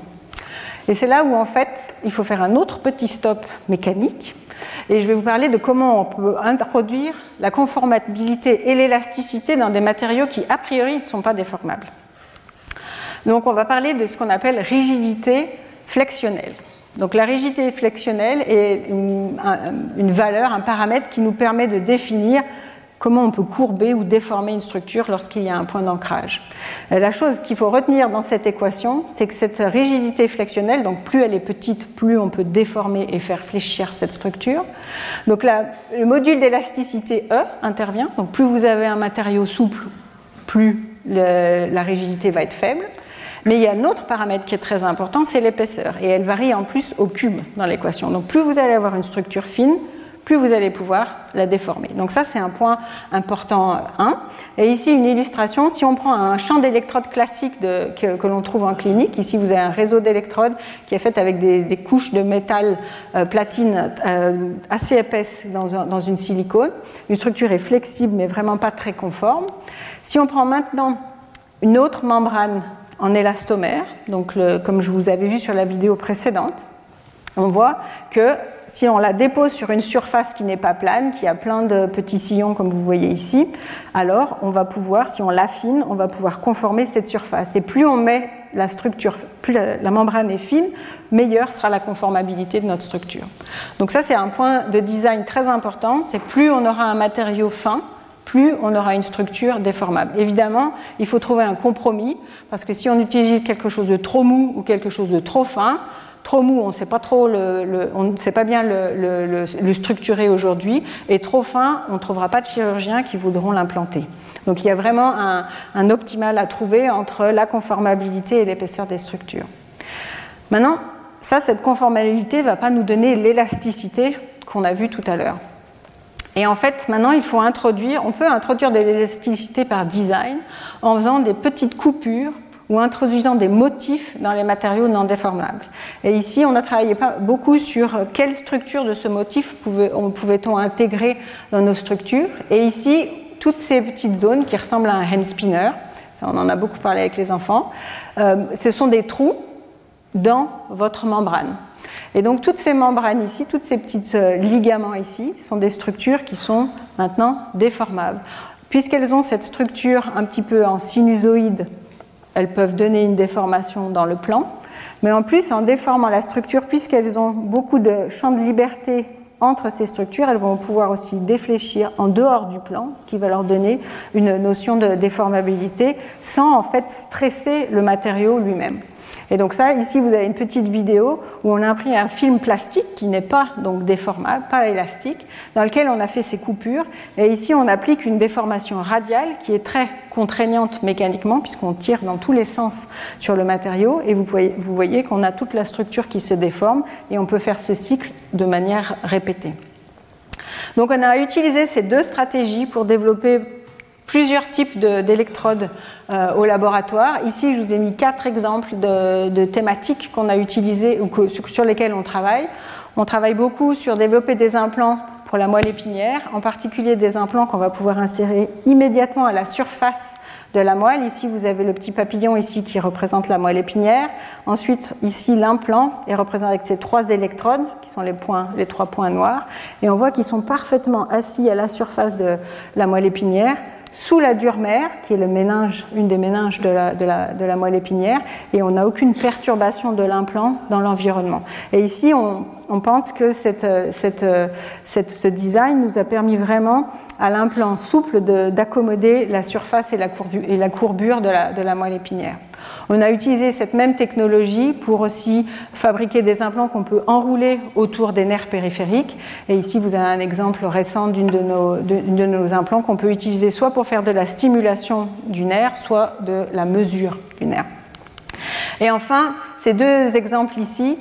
Et c'est là où, en fait, il faut faire un autre petit stop mécanique. Et je vais vous parler de comment on peut introduire la conformabilité et l'élasticité dans des matériaux qui, a priori, ne sont pas déformables. Donc, on va parler de ce qu'on appelle rigidité flexionnelle. Donc, la rigidité flexionnelle est une, valeur, un paramètre qui nous permet de définir comment on peut courber ou déformer une structure lorsqu'il y a un point d'ancrage. Euh, la chose qu'il faut retenir dans cette équation, c'est que cette rigidité flexionnelle, donc plus elle est petite, plus on peut déformer et faire fléchir cette structure. Donc le module d'élasticité E intervient, donc plus vous avez un matériau souple, plus la rigidité va être faible. Mais il y a un autre paramètre qui est très important, c'est l'épaisseur. Et elle varie en plus au cube dans l'équation. Donc plus vous allez avoir une structure fine, plus vous allez pouvoir la déformer. Donc ça, c'est un point important 1. Et ici, une illustration, si on prend un champ d'électrodes classique que, l'on trouve en clinique, ici vous avez un réseau d'électrodes qui est fait avec des, couches de métal euh, platine euh, assez épaisses dans, dans, une silicone. Une structure est flexible mais vraiment pas très conforme. Si on prend maintenant une autre membrane en élastomère, donc comme je vous avais vu sur la vidéo précédente, on voit que si on la dépose sur une surface qui n'est pas plane, qui a plein de petits sillons comme vous voyez ici, alors on va pouvoir, si on l'affine, on va pouvoir conformer cette surface. Et plus on met la structure, plus la, membrane est fine, meilleure sera la conformabilité de notre structure. Donc ça c'est un point de design très important, c'est plus on aura un matériau fin, plus on aura une structure déformable. Évidemment, il faut trouver un compromis, parce que si on utilise quelque chose de trop mou ou quelque chose de trop fin, Trop mou, on ne sait pas bien le, structurer aujourd'hui, et trop fin, on ne trouvera pas de chirurgiens qui voudront l'implanter. Donc il y a vraiment un, optimal à trouver entre la conformabilité et l'épaisseur des structures. Maintenant, ça, cette conformabilité ne va pas nous donner l'élasticité qu'on a vue tout à l'heure. Et en fait, maintenant, il faut introduire, on peut introduire de l'élasticité par design en faisant des petites coupures ou introduisant des motifs dans les matériaux non déformables. Et ici, on a travaillé beaucoup sur quelle structure de ce motif pouvait-on intégrer dans nos structures. Et ici, toutes ces petites zones qui ressemblent à un hand spinner, ça, on en a beaucoup parlé avec les enfants, euh, ce sont des trous dans votre membrane. Et donc toutes ces membranes ici, toutes ces petites euh, ligaments ici, sont des structures qui sont maintenant déformables. Puisqu'elles ont cette structure un petit peu en sinusoïde elles peuvent donner une déformation dans le plan, mais en plus, en déformant la structure, puisqu'elles ont beaucoup de champs de liberté entre ces structures, elles vont pouvoir aussi défléchir en dehors du plan, ce qui va leur donner une notion de déformabilité sans en fait stresser le matériau lui-même. Et donc ça, ici, vous avez une petite vidéo où on a pris un film plastique qui n'est pas donc déformable, pas élastique, dans lequel on a fait ces coupures. Et ici, on applique une déformation radiale qui est très contraignante mécaniquement, puisqu'on tire dans tous les sens sur le matériau. Et vous voyez, vous voyez qu'on a toute la structure qui se déforme, et on peut faire ce cycle de manière répétée. Donc on a utilisé ces deux stratégies pour développer plusieurs types d'électrodes euh, au laboratoire. Ici, je vous ai mis quatre exemples de, thématiques qu'on a utilisées ou sur lesquelles on travaille. On travaille beaucoup sur développer des implants pour la moelle épinière, en particulier des implants qu'on va pouvoir insérer immédiatement à la surface de la moelle. Ici, vous avez le petit papillon ici qui représente la moelle épinière. Ensuite, ici, l'implant est représenté avec ces trois électrodes qui sont les, trois points noirs. Et on voit qu'ils sont parfaitement assis à la surface de la moelle épinière sous la dure mère, qui est une des méninges de la, de la moelle épinière, et on n'a aucune perturbation de l'implant dans l'environnement. Et ici, on, on pense que cette, cette, ce design nous a permis vraiment à l'implant souple d'accommoder la surface et la, courbure, de la, moelle épinière. On a utilisé cette même technologie pour aussi fabriquer des implants qu'on peut enrouler autour des nerfs périphériques. Et ici, vous avez un exemple récent d'une de nos, de nos implants qu'on peut utiliser soit pour faire de la stimulation du nerf, soit de la mesure du nerf. Et enfin, ces deux exemples ici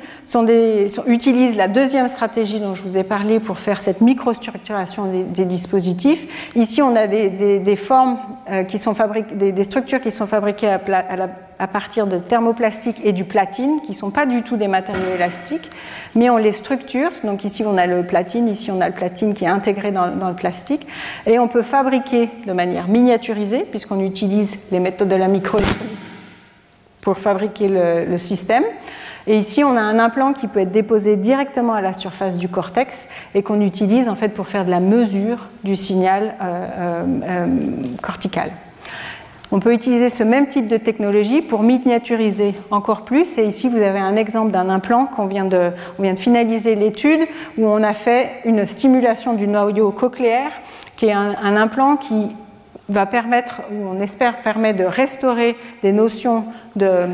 utilisent la deuxième stratégie dont je vous ai parlé pour faire cette microstructuration des, dispositifs. Ici, on a des, formes euh, des, structures qui sont fabriquées à, partir de thermoplastique et du platine, qui ne sont pas du tout des matériaux élastiques, mais on les structure. Donc ici, on a le platine, ici, on a le platine qui est intégré dans, dans le plastique, et on peut fabriquer de manière miniaturisée, puisqu'on utilise les méthodes de la microélectronique pour fabriquer le, système. Et ici, on a un implant qui peut être déposé directement à la surface du cortex et qu'on utilise en fait pour faire de la mesure du signal euh, euh, cortical. On peut utiliser ce même type de technologie pour miniaturiser encore plus. Et ici, vous avez un exemple d'un implant qu'on vient de, on vient de finaliser l'étude où on a fait une stimulation du noyau cochléaire, qui est un, un implant qui va permettre, ou on espère permettre de restaurer des notions de,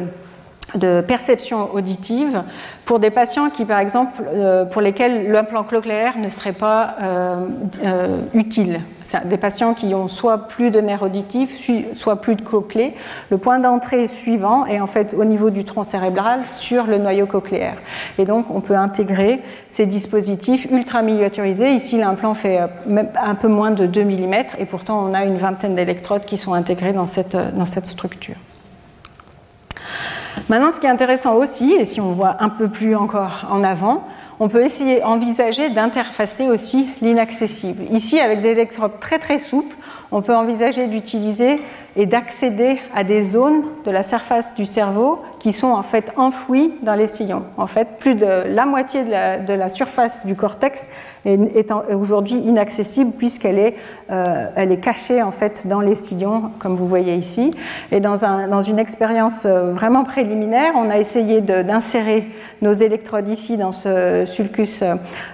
de perception auditive pour des patients qui, par exemple, euh, pour lesquels l'implant cochléaire ne serait pas euh, euh, utile. Des patients qui ont soit plus de nerfs auditifs, soit plus de cochlée. Le point d'entrée suivant est en fait au niveau du tronc cérébral sur le noyau cochléaire. Et donc, on peut intégrer ces dispositifs ultra miniaturisés. Ici, l'implant fait un peu moins de 2 mm et pourtant, on a une vingtaine d'électrodes qui sont intégrées dans cette, dans cette structure. Maintenant, ce qui est intéressant aussi, et si on voit un peu plus encore en avant, on peut essayer envisager d'interfacer aussi l'inaccessible. Ici, avec des électrodes très très souples, on peut envisager d'utiliser et d'accéder à des zones de la surface du cerveau qui sont en fait enfouies dans les sillons. En fait, plus de la moitié de la, surface du cortex est, aujourd'hui inaccessible puisqu'elle est, euh, est cachée en fait dans les sillons, comme vous voyez ici. Et dans, un, dans une expérience euh, vraiment préliminaire, on a essayé d'insérer nos électrodes ici dans ce sulcus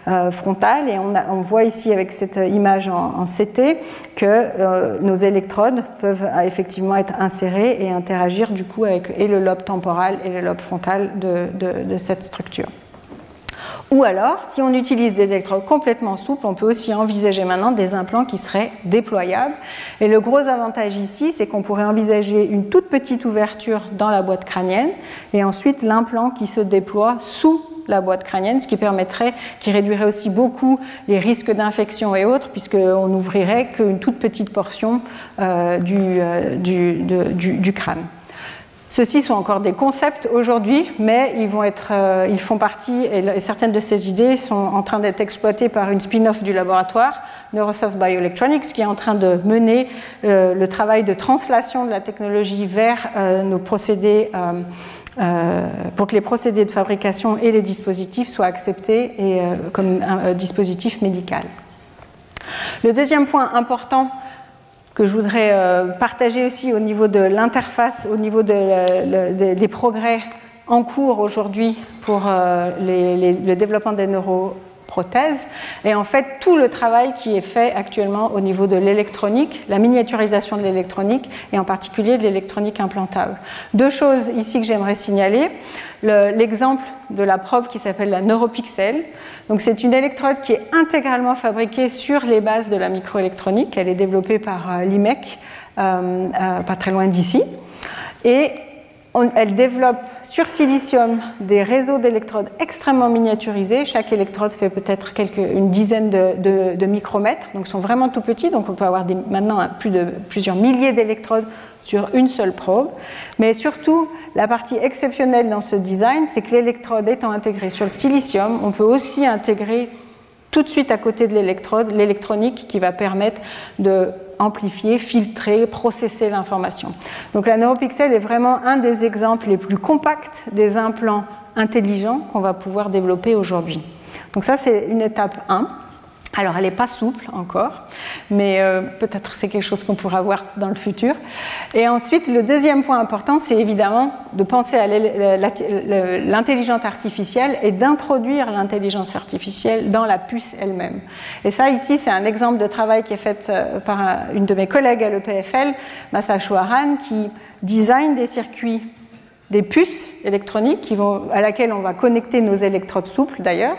euh, frontal et on, voit ici avec cette image en, CT que nos électrodes peuvent effectivement être insérées et interagir du coup avec et le lobe temporal et le lobe frontal de, de, de cette structure. Ou alors, si on utilise des électrodes complètement souples, on peut aussi envisager maintenant des implants qui seraient déployables. Et le gros avantage ici, c'est qu'on pourrait envisager une toute petite ouverture dans la boîte crânienne et ensuite l'implant qui se déploie sous la boîte crânienne, ce qui permettrait, qui réduirait aussi beaucoup les risques d'infection et autres, puisqu'on n'ouvrirait qu'une toute petite portion euh, du, euh, du, du, crâne. Ceux-ci sont encore des concepts aujourd'hui, mais ils, vont être, euh, ils font partie, et, certaines de ces idées sont en train d'être exploitées par une spin-off du laboratoire, Neurosoft Bioelectronics, qui est en train de mener le travail de translation de la technologie vers nos procédés. Euh, pour que les procédés de fabrication et les dispositifs soient acceptés et, euh, comme un, un dispositif médical. Le deuxième point important que je voudrais euh, partager aussi au niveau de l'interface, au niveau des progrès en cours aujourd'hui pour euh, le développement des neuroprothèses, et en fait tout le travail qui est fait actuellement au niveau de l'électronique, la miniaturisation de l'électronique, et en particulier de l'électronique implantable. Deux choses ici que j'aimerais signaler. L'exemple le, de la probe qui s'appelle la neuropixel. Donc c'est une électrode qui est intégralement fabriquée sur les bases de la microélectronique. Elle est développée par euh, l'IMEC, euh, euh, pas très loin d'ici. Et elle développe sur silicium des réseaux d'électrodes extrêmement miniaturisés. Chaque électrode fait peut-être une dizaine de, micromètres, donc sont vraiment tout petits. Donc on peut avoir maintenant plusieurs milliers d'électrodes sur une seule probe. Mais surtout, la partie exceptionnelle dans ce design, c'est que l'électrode étant intégrée sur le silicium, on peut aussi intégrer tout de suite à côté de l'électrode l'électronique qui va permettre de amplifier, filtrer, processer l'information. Donc la neuropixel est vraiment un des exemples les plus compacts des implants intelligents qu'on va pouvoir développer aujourd'hui. Donc ça c'est une étape 1. Alors, elle n'est pas souple encore, mais euh, peut-être c'est quelque chose qu'on pourra voir dans le futur. Et ensuite, le deuxième point important, c'est évidemment de penser à l'intelligence artificielle et d'introduire l'intelligence artificielle dans la puce elle-même. Et ça, ici, c'est un exemple de travail qui est fait euh, par une de mes collègues à l'EPFL, Massa Chouaran, qui design des circuits des puces électroniques à laquelle on va connecter nos électrodes souples d'ailleurs,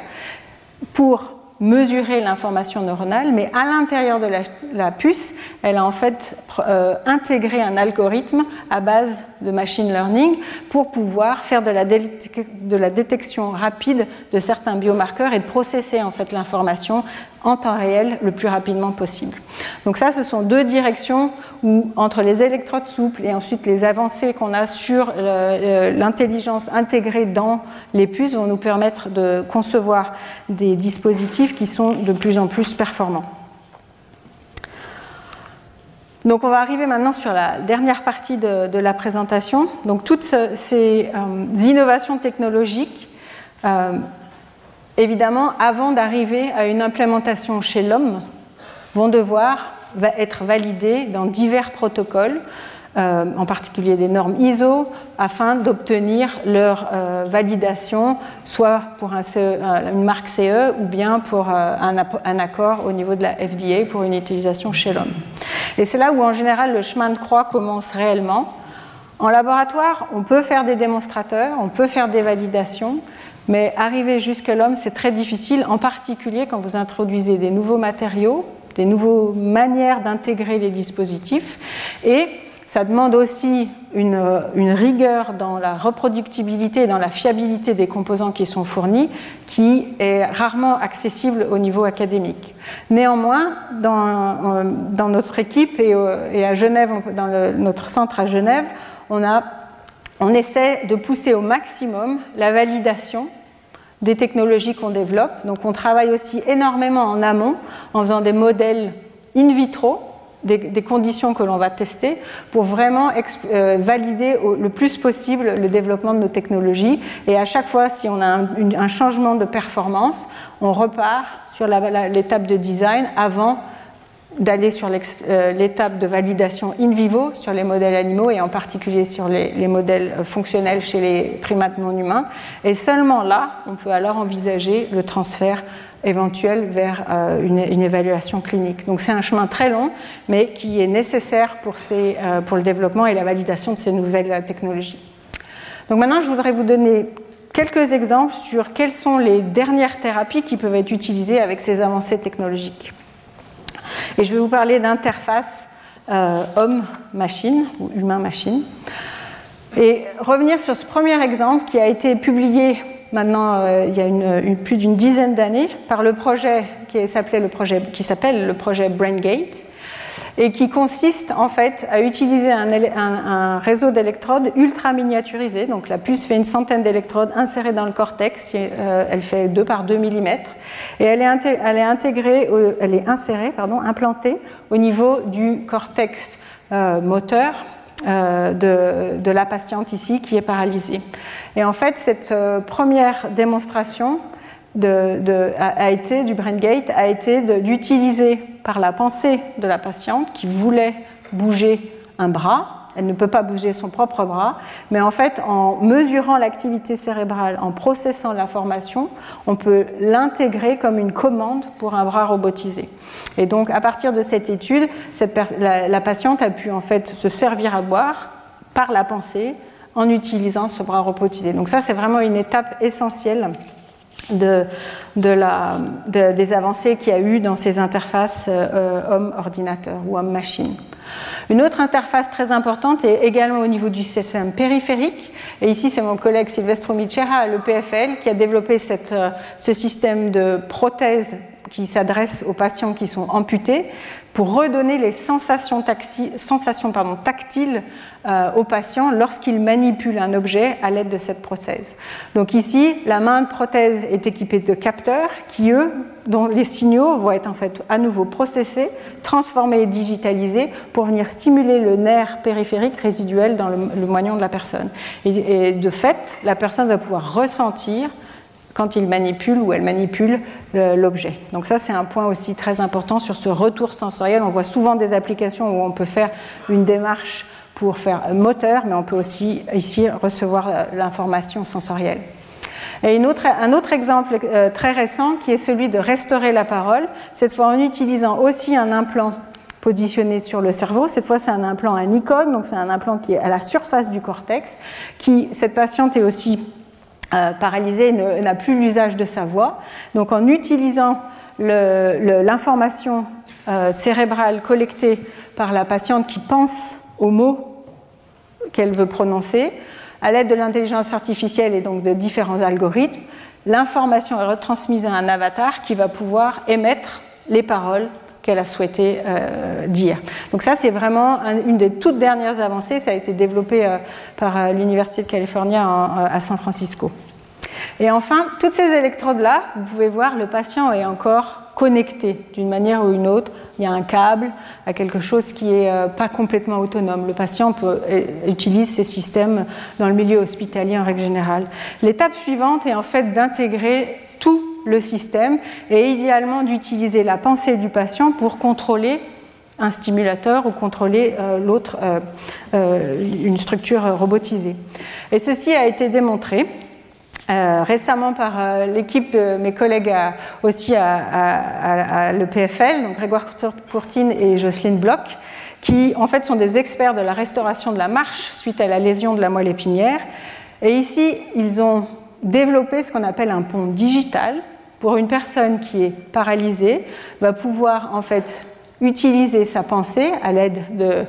pour mesurer l'information neuronale, mais à l'intérieur de la, puce, elle a en fait euh, intégré un algorithme à base de machine learning pour pouvoir faire de la, de la détection rapide de certains biomarqueurs et de processer en fait l'information en temps réel le plus rapidement possible. Donc ça, ce sont deux directions où, entre les électrodes souples et ensuite les avancées qu'on a sur l'intelligence intégrée dans les puces vont nous permettre de concevoir des dispositifs qui sont de plus en plus performants. Donc on va arriver maintenant sur la dernière partie de, la présentation. Donc toutes ces euh, innovations technologiques euh, évidemment, avant d'arriver à une implémentation chez l'homme, vont devoir être validées dans divers protocoles, euh, en particulier des normes ISO, afin d'obtenir leur euh, validation, soit pour euh, une marque CE ou bien pour un, accord au niveau de la FDA pour une utilisation chez l'homme. Et c'est là où en général le chemin de croix commence réellement. En laboratoire, on peut faire des démonstrateurs, on peut faire des validations, mais arriver jusqu'à l'homme, c'est très difficile, en particulier quand vous introduisez des nouveaux matériaux, des nouvelles manières d'intégrer les dispositifs. Et ça demande aussi une, rigueur dans la reproductibilité et dans la fiabilité des composants qui sont fournis, qui est rarement accessible au niveau académique. Néanmoins, dans, dans notre équipe et, à Genève, dans notre centre à Genève, on a on essaie de pousser au maximum la validation des technologies qu'on développe. Donc on travaille aussi énormément en amont en faisant des modèles in vitro des, conditions que l'on va tester pour vraiment euh, valider le plus possible le développement de nos technologies. Et à chaque fois, si on a un, changement de performance, on repart sur l'étape de design avant d'aller sur euh, l'étape de validation in vivo sur les modèles animaux et en particulier sur les, modèles euh, fonctionnels chez les primates non humains. Et seulement là, on peut alors envisager le transfert éventuel vers euh, une, évaluation clinique. Donc c'est un chemin très long, mais qui est nécessaire pour, ces, pour le développement et la validation de ces nouvelles technologies. Donc maintenant, je voudrais vous donner quelques exemples sur quelles sont les dernières thérapies qui peuvent être utilisées avec ces avancées technologiques. Et je vais vous parler d'interface euh, homme-machine ou humain-machine. Et revenir sur ce premier exemple qui a été publié maintenant euh, il y a plus d'une dizaine d'années par le projet qui s'appelait le projet qui s'appelle le projet BrainGate et qui consiste en fait à utiliser un, réseau d'électrodes ultra miniaturisé. Donc la puce fait une centaine d'électrodes insérées dans le cortex, euh, elle fait 2 par 2 mm, et elle est, elle est, insérée, pardon, implantée au niveau du cortex euh, moteur euh, de, de, la patiente ici qui est paralysée. Et en fait, cette première démonstration de, a, été, du BrainGate a été d'utiliser par la pensée de la patiente qui voulait bouger un bras. Elle ne peut pas bouger son propre bras, mais en fait, en mesurant l'activité cérébrale, en processant l'information, on peut l'intégrer comme une commande pour un bras robotisé. Et donc, à partir de cette étude, la, la patiente a pu en fait se servir à boire par la pensée en utilisant ce bras robotisé. Donc ça, c'est vraiment une étape essentielle de, des avancées qu'il y a eu dans ces interfaces euh, homme-ordinateur ou homme-machine. Une autre interface très importante est également au niveau du système périphérique. Et ici, c'est mon collègue Silvestro Micera à l'EPFL qui a développé cette, euh, ce système de prothèse qui s'adresse aux patients qui sont amputés pour redonner les sensations, tactiles euh, aux patients lorsqu'ils manipulent un objet à l'aide de cette prothèse. Donc ici, la main de prothèse est équipée de capteurs qui, eux, dont les signaux vont être en fait à nouveau processés, transformés et digitalisés pour venir stimuler le nerf périphérique résiduel dans le, moignon de la personne. et de fait, la personne va pouvoir ressentir quand il manipule ou elle manipule l'objet. Donc ça, c'est un point aussi très important sur ce retour sensoriel. On voit souvent des applications où on peut faire une démarche pour faire moteur, mais on peut aussi ici recevoir euh, l'information sensorielle. Et un autre exemple euh, très récent qui est celui de restaurer la parole, cette fois en utilisant aussi un implant positionné sur le cerveau. Cette fois, c'est un implant à Nikon, donc c'est un implant qui est à la surface du cortex. Qui, cette patiente est aussi euh, paralysée n'a plus l'usage de sa voix. Donc, en utilisant l'information cérébrale collectée par la patiente qui pense aux mots qu'elle veut prononcer. À l'aide de l'intelligence artificielle et donc de différents algorithmes, l'information est retransmise à un avatar qui va pouvoir émettre les paroles qu'elle a souhaité euh, dire. Donc ça, c'est vraiment une des toutes dernières avancées. Ça a été développé euh, par euh, l'Université de Californie à San Francisco. Et enfin, toutes ces électrodes-là, vous pouvez voir, le patient est encore connecté d'une manière ou une autre. Il y a un câble à quelque chose qui n'est pas complètement autonome. Le patient utilise ces systèmes dans le milieu hospitalier en règle générale. L'étape suivante est en fait d'intégrer tout le système et idéalement d'utiliser la pensée du patient pour contrôler un stimulateur ou contrôler euh, l'autre, une structure robotisée. Et ceci a été démontré euh, récemment par euh, l'équipe de mes collègues aussi à, l'EPFL, donc Grégoire Courtine et Jocelyne Bloch, qui en fait sont des experts de la restauration de la marche suite à la lésion de la moelle épinière. Et ici, ils ont développé ce qu'on appelle un pont digital pour une personne qui est paralysée, va pouvoir en fait utiliser sa pensée à l'aide de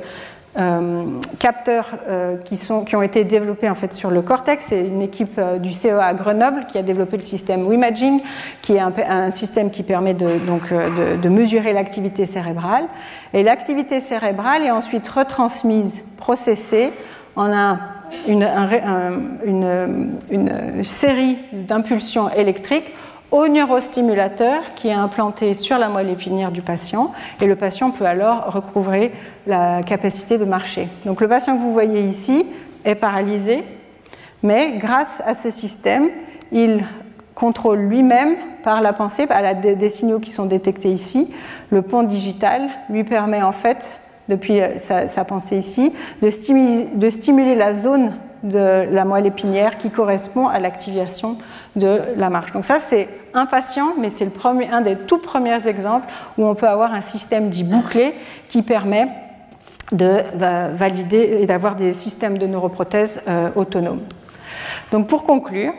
euh, capteurs euh, qui, sont, qui, ont été développés en fait sur le cortex. C'est une équipe euh, du CEA à Grenoble qui a développé le système WIMAGING, qui est un, système qui permet de, donc, de, mesurer l'activité cérébrale. Et l'activité cérébrale est ensuite retransmise, processée en un, une, série d'impulsions électriques au neurostimulateur qui est implanté sur la moelle épinière du patient et le patient peut alors recouvrer la capacité de marcher. Donc le patient que vous voyez ici est paralysé, mais grâce à ce système, il contrôle lui-même par la pensée, la des signaux qui sont détectés ici. Le pont digital lui permet en fait, depuis sa, pensée ici, de stimuler, de stimuler la zone de la moelle épinière qui correspond à l'activation de la marche. Donc ça, c'est un patient, mais c'est un des tout premiers exemples où on peut avoir un système dit bouclé qui permet de valider et d'avoir des systèmes de neuroprothèses euh, autonomes. Donc pour conclure,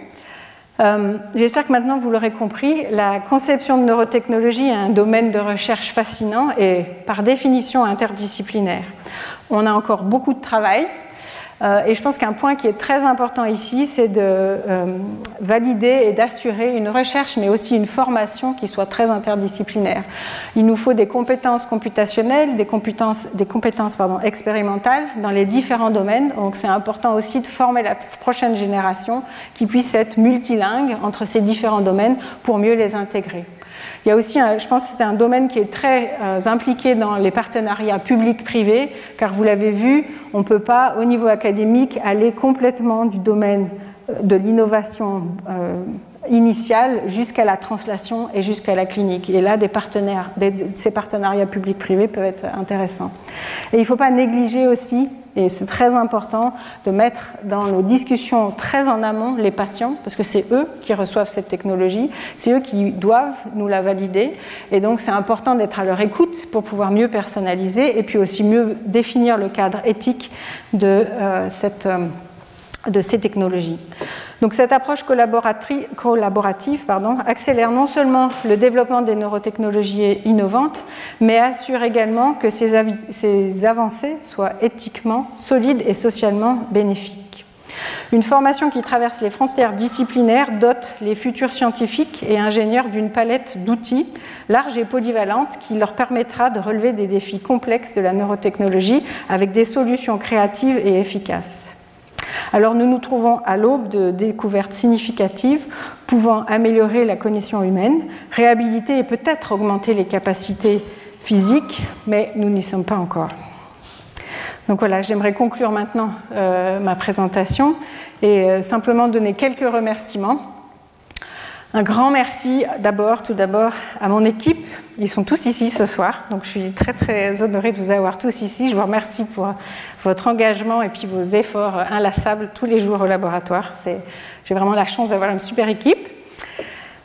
euh, j'espère que maintenant vous l'aurez compris, la conception de neurotechnologie est un domaine de recherche fascinant et par définition interdisciplinaire. On a encore beaucoup de travail, euh, et je pense qu'un point qui est très important ici, c'est de euh, valider et d'assurer une recherche, mais aussi une formation qui soit très interdisciplinaire. Il nous faut des compétences computationnelles, des compétences, expérimentales dans les différents domaines. Donc c'est important aussi de former la prochaine génération qui puisse être multilingue entre ces différents domaines pour mieux les intégrer. Il y a aussi, je pense que c'est un domaine qui est très euh, impliqué dans les partenariats publics-privés, car vous l'avez vu, on ne peut pas, au niveau académique, aller complètement du domaine euh, de l'innovation euh, initiale jusqu'à la translation et jusqu'à la clinique. Et là, des partenaires, ces partenariats publics-privés peuvent être intéressants. Et il ne faut pas négliger aussi, et c'est très important, de mettre dans nos discussions très en amont les patients, parce que c'est eux qui reçoivent cette technologie, c'est eux qui doivent nous la valider. Et donc, c'est important d'être à leur écoute pour pouvoir mieux personnaliser et puis aussi mieux définir le cadre éthique de euh, cette. Euh, de ces technologies. Donc cette approche collaborative accélère non seulement le développement des neurotechnologies innovantes, mais assure également que ces, ces avancées soient éthiquement solides et socialement bénéfiques. Une formation qui traverse les frontières disciplinaires dote les futurs scientifiques et ingénieurs d'une palette d'outils large et polyvalente qui leur permettra de relever des défis complexes de la neurotechnologie avec des solutions créatives et efficaces. Alors nous nous trouvons à l'aube de découvertes significatives pouvant améliorer la cognition humaine, réhabiliter et peut-être augmenter les capacités physiques, mais nous n'y sommes pas encore. Donc voilà, j'aimerais conclure maintenant euh, ma présentation et euh, simplement donner quelques remerciements. Un grand merci d'abord, tout d'abord, à mon équipe. Ils sont tous ici ce soir, donc je suis très très honorée de vous avoir tous ici. Je vous remercie pour votre engagement et puis vos efforts inlassables tous les jours au laboratoire. J'ai vraiment la chance d'avoir une super équipe.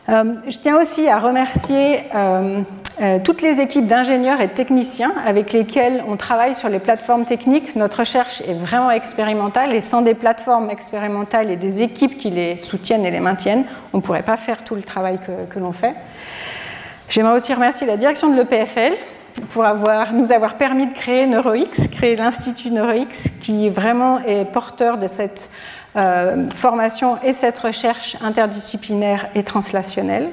Euh, je tiens aussi à remercier euh, euh, toutes les équipes d'ingénieurs et de techniciens avec lesquels on travaille sur les plateformes techniques. Notre recherche est vraiment expérimentale et sans des plateformes expérimentales et des équipes qui les soutiennent et les maintiennent, on ne pourrait pas faire tout le travail que, l'on fait. J'aimerais aussi remercier la direction de l'EPFL pour nous avoir permis de créer NeuroX, créer l'Institut NeuroX, qui vraiment est porteur de cette euh, formation et cette recherche interdisciplinaire et translationnelle.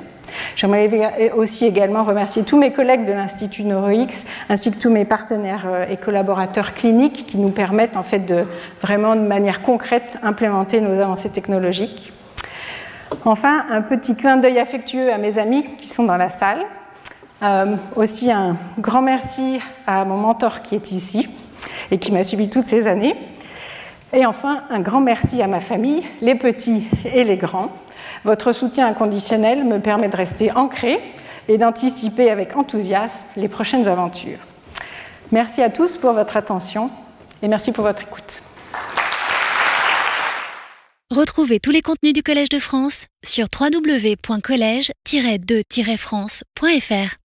J'aimerais aussi également remercier tous mes collègues de l'Institut NeuroX ainsi que tous mes partenaires euh, et collaborateurs cliniques qui nous permettent en fait de vraiment de manière concrète implémenter nos avancées technologiques. Enfin, un petit clin d'œil affectueux à mes amis qui sont dans la salle. Euh, aussi un grand merci à mon mentor qui est ici et qui m'a suivi toutes ces années. Et enfin, un grand merci à ma famille, les petits et les grands. Votre soutien inconditionnel me permet de rester ancré et d'anticiper avec enthousiasme les prochaines aventures. Merci à tous pour votre attention et merci pour votre écoute. Retrouvez tous les contenus du Collège de France sur www.colège-2-france.fr.